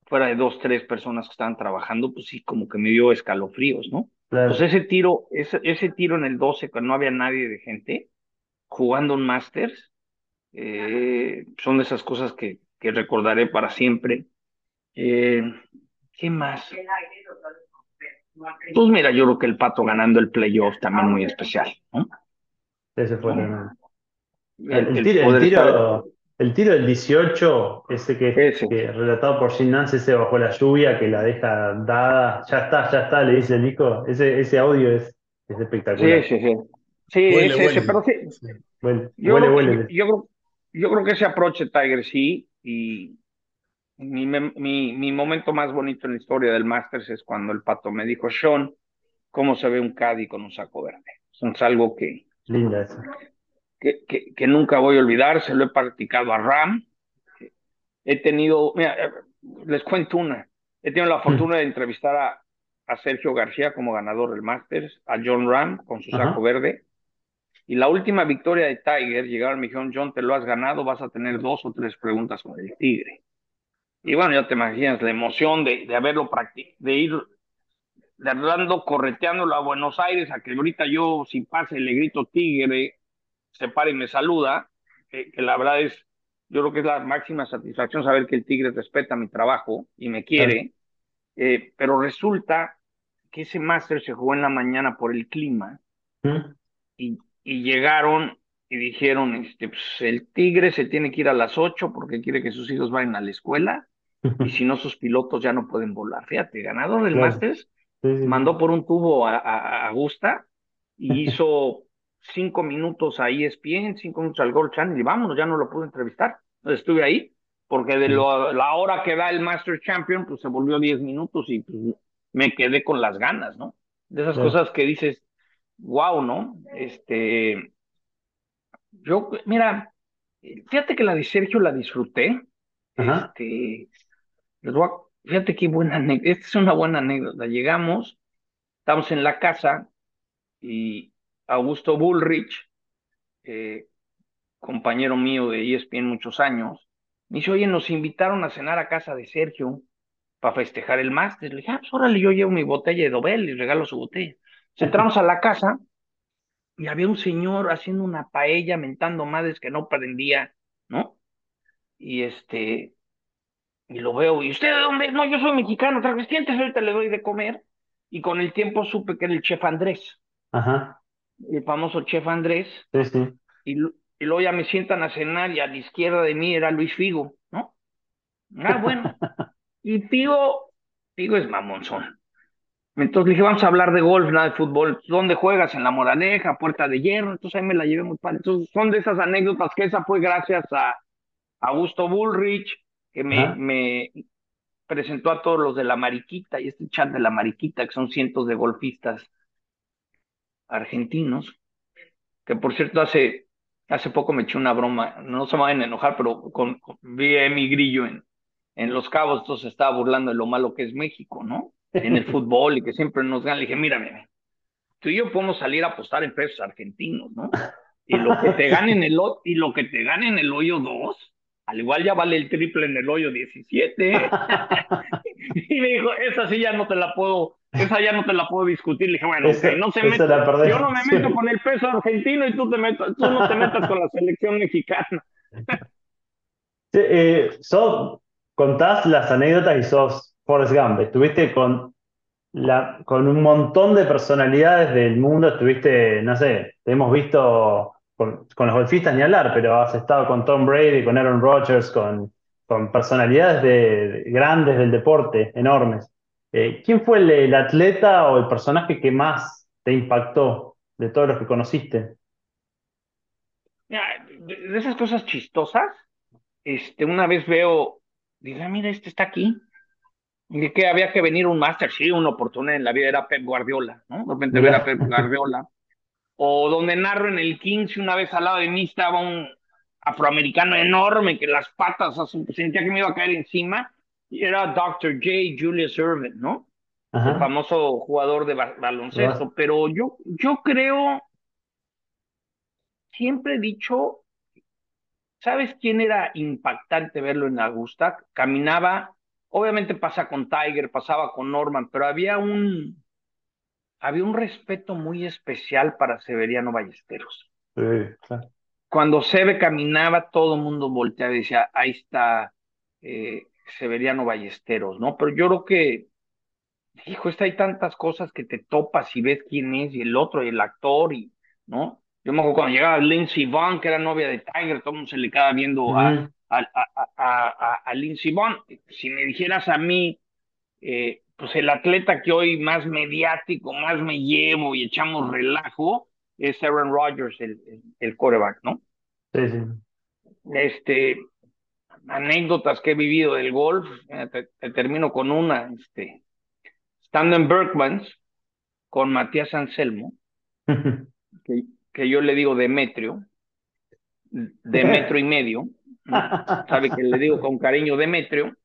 fuera de dos, tres personas que estaban trabajando, pues sí, como que me dio escalofríos, ¿no? Pues ese tiro, ese, ese tiro en el 12, cuando no había nadie de gente, jugando un Masters, eh, son de esas cosas que, que recordaré para siempre. Eh, ¿Qué más? Pues mira, yo creo que el Pato ganando el playoff también muy especial, ¿no? Ese fue el, tiro, el, tiro, del 18, ese que, relatado por Jim Nance, ese bajo la lluvia que la deja dada, ya está, ya está, le dice el Nico, ese, ese audio es, es espectacular. Sí, sí, sí. Sí, ese, pero sí. yo, creo, yo, creo, que ese approach de Tiger sí, y mi, mi, mi momento más bonito en la historia del Masters es cuando el pato me dijo, Sean, ¿cómo se ve un caddy con un saco verde? Es algo que... Linda esa que, que, nunca voy a olvidar, se lo he practicado a Ram. He tenido, mira, eh, les cuento una. He tenido la fortuna de entrevistar a, a Sergio García como ganador del Masters, a John Ram con su saco verde. Y la última victoria de Tiger, llegaron y me dijeron, John, te lo has ganado, vas a tener dos o tres preguntas con el Tigre. Y bueno, ya te imaginas la emoción de, de haberlo practicado, de ir dando, correteándolo a Buenos Aires, a que ahorita yo, si pase, le grito Tigre, se para y me saluda, que, la verdad es, yo creo que es la máxima satisfacción saber que el Tigre respeta mi trabajo y me quiere, eh, pero resulta que ese máster se jugó en la mañana por el clima y, y, llegaron y dijeron, este, pues, el Tigre se tiene que ir a las 8 porque quiere que sus hijos vayan a la escuela y si no sus pilotos ya no pueden volar. Fíjate, ganador del máster mandó por un tubo a, a, a Augusta y hizo cinco minutos a ESPN, cinco minutos al Gold Channel y vámonos, ya no lo pude entrevistar. Estuve ahí, porque de la hora que da el Master Champion, pues se volvió diez minutos y pues, me quedé con las ganas, ¿no? De esas cosas que dices, wow, ¿no? Este, yo, mira, fíjate que la de Sergio la disfruté, Este, fíjate qué buena anécdota. Esta es una buena anécdota. Llegamos, estamos en la casa y Augusto Bullrich, eh, compañero mío de ESPN muchos años, me dice, oye, nos invitaron a cenar a casa de Sergio para festejar el máster. Le dije, ah, pues órale, yo llevo mi botella de Dobel y regalo su botella. entramos a la casa y había un señor haciendo una paella, mentando madres que no prendía, ¿no? Y este, y lo veo, ¿y usted de dónde? No, yo soy mexicano, siéntese, ahorita le doy de comer. Y con el tiempo supe que era el chef Andrés. Ajá. El famoso chef Andrés. Sí, sí. Y, y luego ya me sientan a cenar y a la izquierda de mí era Luis Figo, ¿no? Ah, bueno. y Figo, Figo es mamonzón. Entonces le dije, vamos a hablar de golf, nada de fútbol. ¿Dónde juegas? En la Moraleja, Puerta de Hierro. Entonces ahí me la llevé muy padre. Entonces son de esas anécdotas que esa fue gracias a Augusto Bullrich, que me, me presentó a todos los de la Mariquita y este chat de la Mariquita, que son cientos de golfistas argentinos. Que por cierto, hace, hace poco me eché una broma, no se me vayan a enojar, pero con, vi a mi grillo en, en Los Cabos, entonces estaba burlando de lo malo que es México, ¿no? en el fútbol y que siempre nos ganan. Le dije, mírame, tú y yo podemos salir a apostar en pesos argentinos, ¿no? Y lo que te gane en el, y lo que te gane en el hoyo 2, al igual ya vale el triple en el hoyo 17. y me dijo, esa sí ya no te la puedo, esa ya no te la puedo discutir. Le dije, bueno, no se meta, yo no me meto con el peso argentino y tú, te metas, tú no te metas con la selección mexicana. eh, contás las anécdotas y sos Forrest Gump, estuviste con, la, con un montón de personalidades del mundo, estuviste, no sé, te hemos visto con, los golfistas ni hablar, pero has estado con Tom Brady, con Aaron Rodgers, con, con personalidades de, grandes del deporte, enormes. Eh, ¿Quién fue el, atleta o el personaje que más te impactó de todos los que conociste? de esas cosas chistosas, este, una vez veo, dice, ah, mira, este está aquí, y que había que venir un máster, sí, una oportunidad en la vida era Pep Guardiola, ¿no? De repente ver a Pep Guardiola. O donde narro en el 15, una vez al lado de mí estaba un afroamericano enorme que las patas sentía que me iba a caer encima, era Dr. J. Julius Irvin, ¿no? El famoso jugador de baloncesto. Pero yo, yo creo, siempre he dicho, ¿sabes quién era impactante verlo en Augusta? Caminaba Obviamente pasa con Tiger, pasaba con Norman, pero había un, había un respeto muy especial para Severiano Ballesteros. Sí, claro. Cuando Seve caminaba, todo el mundo volteaba y decía, ahí está eh, Severiano Ballesteros, ¿no? Pero yo creo que, hijo, está hay tantas cosas que te topas y ves quién es, y el otro, y el actor, y, ¿no? Yo me acuerdo cuando llegaba Lindsey Vonn, que era novia de Tiger, todo el mundo se le quedaba viendo a, a, a, a, Lindsey Vonn. Si me dijeras a mí, eh, pues el atleta que hoy más mediático, más me llevo y echamos relajo, es Aaron Rodgers, el, el, coreback, ¿no? Sí, sí. Este, anécdotas que he vivido del golf, te, termino con una, este, estando en Berkmans con Matías Anselmo, que, que yo le digo Demetrio, de metro y medio, sabe que le digo con cariño Demetrio,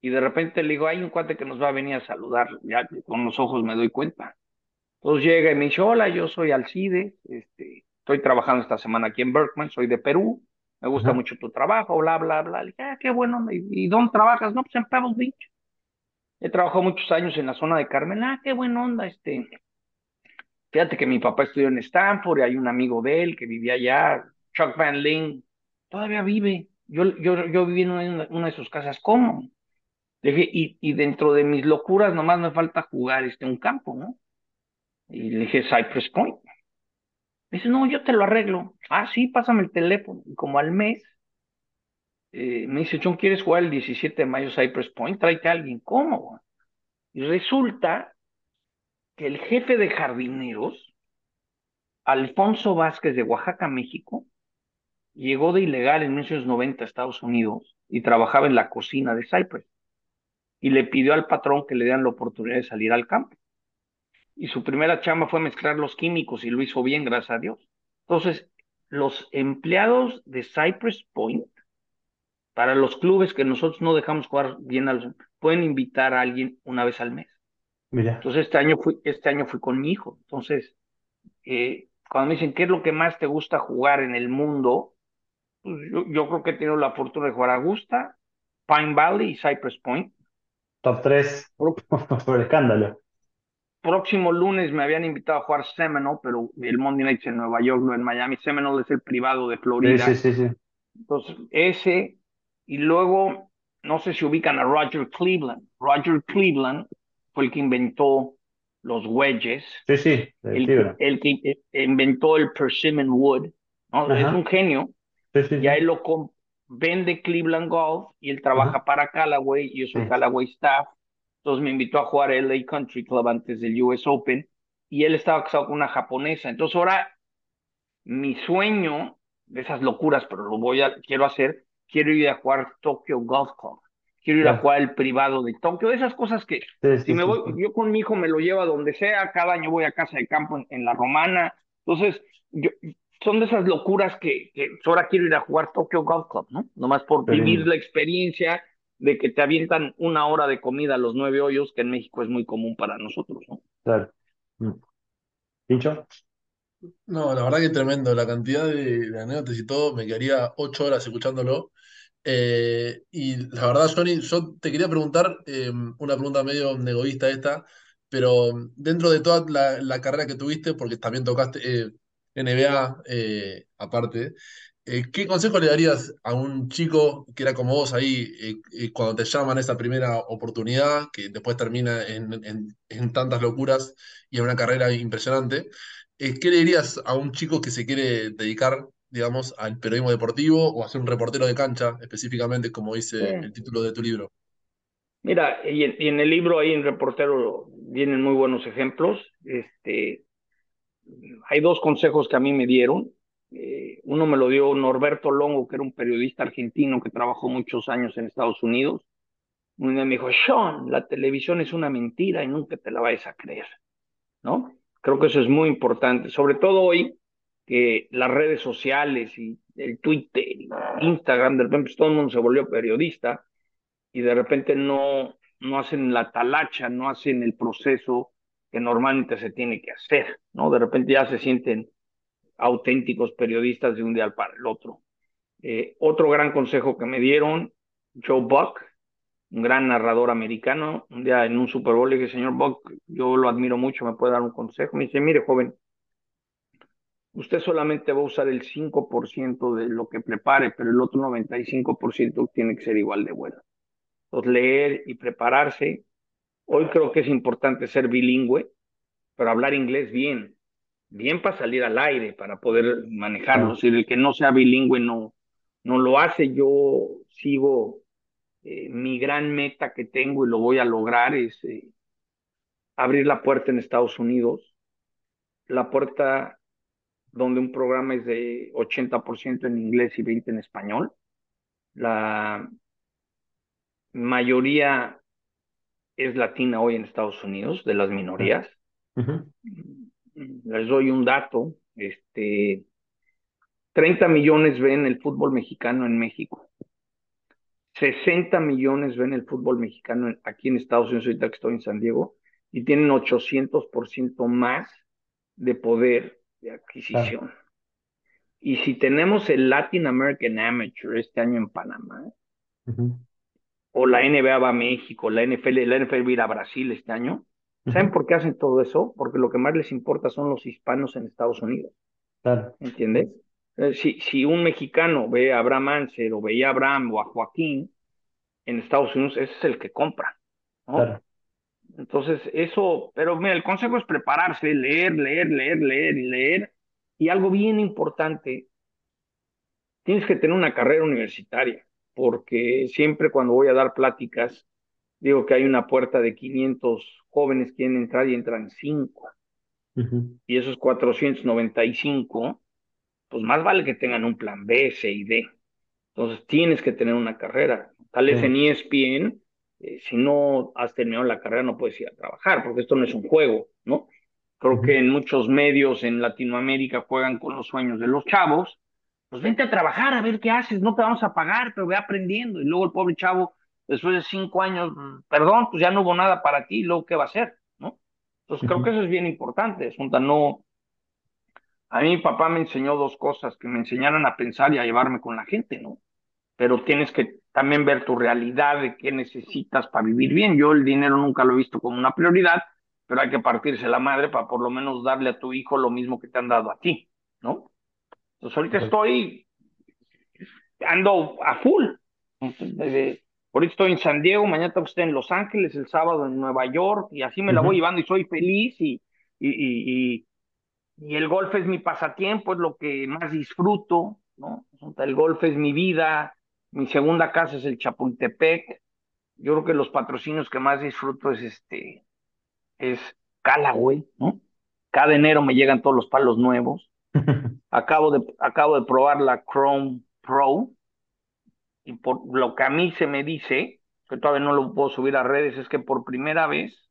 y de repente le digo, hay un cuate que nos va a venir a saludar, ya con los ojos me doy cuenta. Entonces llega y me dice, hola, yo soy Alcide, este, estoy trabajando esta semana aquí en Berkman, soy de Perú, me gusta mucho tu trabajo, bla, bla, bla. Le dije, ah, qué bueno, ¿y, dónde trabajas? No, pues en Pebble Beach. He trabajado muchos años en la zona de Carmen, ah, qué buena onda, este. Fíjate que mi papá estudió en Stanford y hay un amigo de él que vivía allá, Chuck Van Ling, todavía vive. Yo, yo, yo viví en una, de sus casas, ¿cómo? y, y dentro de mis locuras nomás me falta jugar este, un campo, ¿no? Y le dije, Cypress Point. Me dice, no, yo te lo arreglo. Ah, sí, pásame el teléfono. Y como al mes, eh, me dice, John, ¿quieres jugar el 17 de mayo Cypress Point? Tráete a alguien. ¿Cómo? Y resulta que el jefe de jardineros, Alfonso Vázquez de Oaxaca, México, llegó de ilegal en 1990 a Estados Unidos y trabajaba en la cocina de Cypress. Y le pidió al patrón que le dieran la oportunidad de salir al campo. Y su primera chamba fue mezclar los químicos y lo hizo bien, gracias a Dios. Entonces, los empleados de Cypress Point para los clubes que nosotros no dejamos jugar bien a los, pueden invitar a alguien una vez al mes. Mira. Entonces este año fui, este año fui con mi hijo. Entonces, eh, cuando me dicen qué es lo que más te gusta jugar en el mundo, pues yo, yo, creo que he tenido la fortuna de jugar a Augusta, Pine Valley y Cypress Point. Top 3 por escándalo. Próximo lunes me habían invitado a jugar Seminole, pero el Monday Night en Nueva York, no en Miami. Seminole es el privado de Florida. Sí, sí, sí. Entonces, ese, y luego, no sé si ubican a Roger Cleveland. Roger Cleveland fue el que inventó los wedges. Sí, sí, el, el, que inventó el persimmon wood. ¿no? Es un genio. Sí, sí, y ahí lo vende Cleveland Golf y él trabaja para Callaway. Yo soy Callaway staff. Entonces me invitó a jugar el LA Country Club antes del US Open. Y él estaba casado con una japonesa. Entonces ahora mi sueño de esas locuras, pero lo voy a, quiero hacer, quiero ir a jugar Tokyo Golf Club, quiero ir a jugar el privado de Tokio, esas cosas que si me voy, yo con mi hijo me lo llevo a donde sea, cada año voy a casa de campo en, la romana, entonces yo, son de esas locuras que, que, ahora quiero ir a jugar Tokyo Golf Club, ¿no? Nomás por vivir la experiencia de que te avientan una hora de comida a los nueve hoyos, que en México es muy común para nosotros, ¿no? Claro. ¿Pincho? No, la verdad que tremendo. La cantidad de, anécdotas y todo, me quedaría ocho horas escuchándolo. Eh, y la verdad, Johnny, yo te quería preguntar, em, una pregunta medio egoísta esta, pero dentro de toda la, carrera que tuviste, porque también tocaste eh, NBA eh, ¿qué consejo le darías a un chico que era como vos ahí, cuando te llaman esa primera oportunidad, que después termina en, en tantas locuras y en una carrera impresionante? Eh, ¿qué le dirías a un chico que se quiere dedicar, digamos, al periodismo deportivo o a ser un reportero de cancha, específicamente, como dice el título de tu libro? Mira, y en, el libro ahí en Reportero vienen muy buenos ejemplos. Este, hay dos consejos que a mí me dieron. Eh, uno me lo dio Norberto Longo, que era un periodista argentino que trabajó muchos años en Estados Unidos. Un día me dijo, Sean, la televisión es una mentira y nunca te la vayas a creer, ¿no? Creo que eso es muy importante, sobre todo hoy que las redes sociales y el Twitter, Instagram, de repente pues, todo el mundo se volvió periodista y de repente no, no hacen la talacha, no hacen el proceso que normalmente se tiene que hacer, ¿no? De repente ya se sienten auténticos periodistas de un día para el otro. Eh, otro gran consejo que me dieron, Joe Buck, un gran narrador americano. Un día en un Super Bowl le dije, señor Buck, yo lo admiro mucho, ¿me puede dar un consejo? Me dice, mire, joven, usted solamente va a usar el 5% de lo que prepare, pero el otro 95% tiene que ser igual de bueno. Entonces, leer y prepararse. Hoy creo que es importante ser bilingüe, pero hablar inglés bien. Bien para salir al aire, para poder manejarlo. Si el que no sea bilingüe no, no lo hace, yo sigo eh, mi gran meta que tengo y lo voy a lograr es eh, abrir la puerta en Estados Unidos, la puerta donde un programa es de 80% en inglés y 20% en español. La mayoría es latina hoy en Estados Unidos, de las minorías. Les doy un dato, este, 30 millones ven el fútbol mexicano en México. 60 millones ven el fútbol mexicano aquí en Estados Unidos, ahorita que estoy en San Diego, y tienen 800% más de poder de adquisición. Y si tenemos el Latin American Amateur este año en Panamá, o la NBA va a México, la NFL, la NFL va a ir a Brasil este año, ¿saben por qué hacen todo eso? Porque lo que más les importa son los hispanos en Estados Unidos. Claro. ¿Entiendes? Eh, si, si un mexicano ve a Abraham Anser o veía a Abraham o a Joaquín en Estados Unidos, ese es el que compra. Entonces, eso, pero mira, el consejo es prepararse, leer, leer, leer, leer y leer. Y algo bien importante, tienes que tener una carrera universitaria, porque siempre cuando voy a dar pláticas, digo que hay una puerta de 500 jóvenes que quieren entrar y entran 5. Y esos 495 pues más vale que tengan un plan B, C y D. Entonces tienes que tener una carrera. Tal vez en ESPN, eh, si no has terminado la carrera no puedes ir a trabajar, porque esto no es un juego, ¿no? Creo que en muchos medios en Latinoamérica juegan con los sueños de los chavos, pues vente a trabajar a ver qué haces, no te vamos a pagar, pero ve aprendiendo. Y luego el pobre chavo, después de cinco años, perdón, pues ya no hubo nada para ti, luego qué va a hacer, ¿no? Entonces creo que eso es bien importante, Junta, no... A mí mi papá me enseñó dos cosas, que me enseñaron a pensar y a llevarme con la gente, ¿no? Pero tienes que también ver tu realidad de qué necesitas para vivir bien. Yo el dinero nunca lo he visto como una prioridad, pero hay que partirse la madre para por lo menos darle a tu hijo lo mismo que te han dado a ti, ¿no? Entonces ahorita estoy, ando a full. Ahorita estoy en San Diego, mañana tengo que estar en Los Ángeles, el sábado en Nueva York, y así me la voy llevando y soy feliz y, y, y, y, el golf es mi pasatiempo, es lo que más disfruto, ¿no? El golf es mi vida, mi segunda casa es el Chapultepec. Yo creo que los patrocinios que más disfruto es este, es Callaway, ¿no? Cada enero me llegan todos los palos nuevos. acabo, de, acabo de probar la Chrome Pro y por lo que a mí se me dice, que todavía no lo puedo subir a redes, es que por primera vez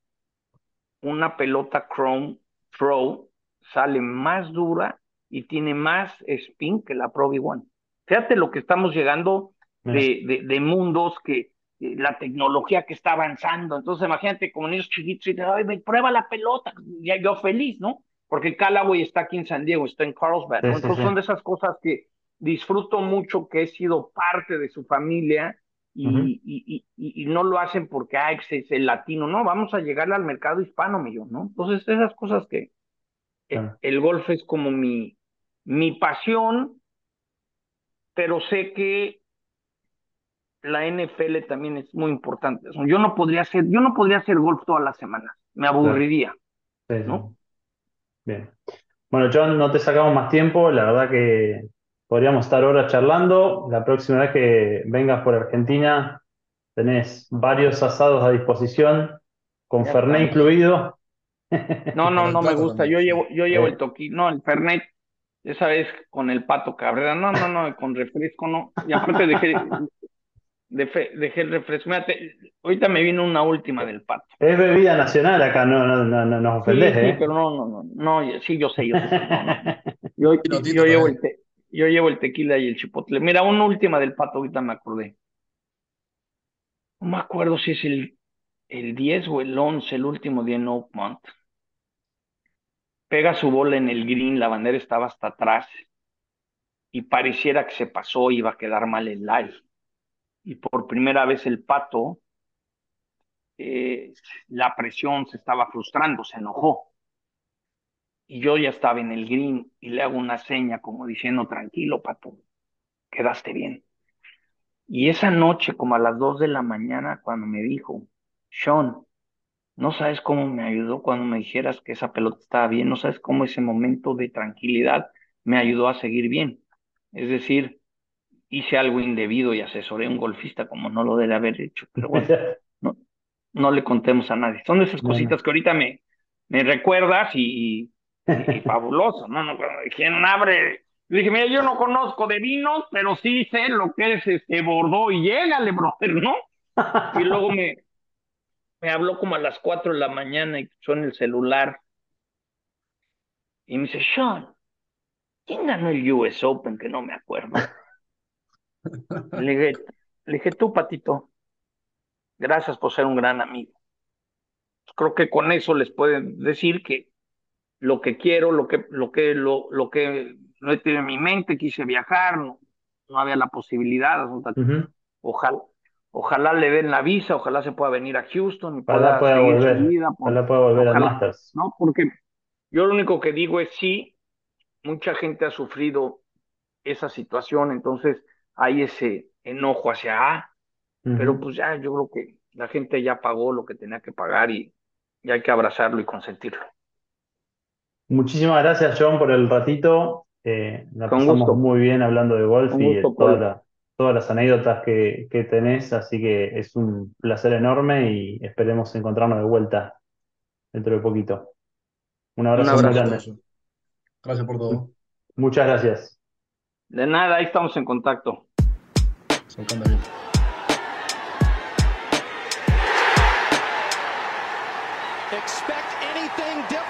una pelota Chrome Pro sale más dura y tiene más spin que la Pro V1. Fíjate lo que estamos llegando de, de mundos que, la tecnología que está avanzando. Entonces, imagínate como niños chiquitos y te ay, me prueba la pelota. Ya yo feliz, ¿no? Porque Callaway está aquí en San Diego, está en Carlsbad. Entonces, son de esas cosas que disfruto mucho, que he sido parte de su familia y, y, y, y, no lo hacen porque ah, es el latino. No, vamos a llegar al mercado hispano, millón, ¿no? Entonces, esas cosas que el golf es como mi, mi pasión, pero sé que la NFL también es muy importante. Yo no podría hacer, yo no podría hacer golf todas las semanas, me aburriría. ¿no? Bien. Bueno, John, no te sacamos más tiempo, la verdad que podríamos estar horas charlando. La próxima vez que vengas por Argentina, tenés varios asados a disposición, con Fernet incluido. No, no, no me gusta. Yo llevo, yo llevo el toqui, no, el Fernet, esa vez con el pato Cabrera, no, no, no, con refresco no. Y aparte dejé, dejé el refresco. ahorita me vino una última del pato. Es bebida nacional acá, no, no, no, no nos ofendes, sí, ¿eh? pero no, no, no, no, sí, yo sé, yo sé. Yo, yo, llevo el yo llevo el tequila y el chipotle. Mira, una última del pato, ahorita me acordé. No me acuerdo si es el, el 10 o el 11, el último día en Oakmont. Pega su bola en el green, la bandera estaba hasta atrás y pareciera que se pasó, iba a quedar mal el live y por primera vez el pato, eh, la presión se estaba frustrando, se enojó. Y yo ya estaba en el green y le hago una seña como diciendo, tranquilo, pato, quedaste bien. Y esa noche, como a las dos de la mañana, cuando me dijo, Sean, no sabes cómo me ayudó cuando me dijeras que esa pelota estaba bien, no sabes cómo ese momento de tranquilidad me ayudó a seguir bien. Es decir, hice algo indebido y asesoré a un golfista como no lo debe haber hecho, pero bueno, no, no le contemos a nadie. Son de esas cositas que ahorita me, me recuerdas y, fabuloso, ¿no? no ¿Quién abre? Le dije, mira, yo no conozco de vinos, pero sí sé lo que es este Bordeaux y llégale, brother, ¿no? Y luego me, me habló como a las cuatro de la mañana y en el celular. Y me dice, Sean, ¿quién ganó el US Open? Que no me acuerdo. Le dije, tú, Patito, gracias por ser un gran amigo. Creo que con eso les pueden decir que lo que quiero, lo que, lo que, lo, lo que no he en mi mente, quise viajar, no, había la posibilidad. Ojalá, ojalá le den la visa, ojalá se pueda venir a Houston y pueda, volver, ojalá pueda volver a Masters. No, porque yo lo único que digo es sí, mucha gente ha sufrido esa situación, entonces hay ese enojo hacia A, pero pues ya yo creo que la gente ya pagó lo que tenía que pagar y, ya hay que abrazarlo y consentirlo. Muchísimas gracias, John, por el ratito. Eh, pasamos muy bien hablando de golf y todas las anécdotas que, que, tenés, así que es un placer enorme y esperemos encontrarnos de vuelta dentro de poquito. Un abrazo, muy grande. Gracias por todo. Muchas gracias. De nada, ahí estamos en contacto. Soltando bien. Expect anything different.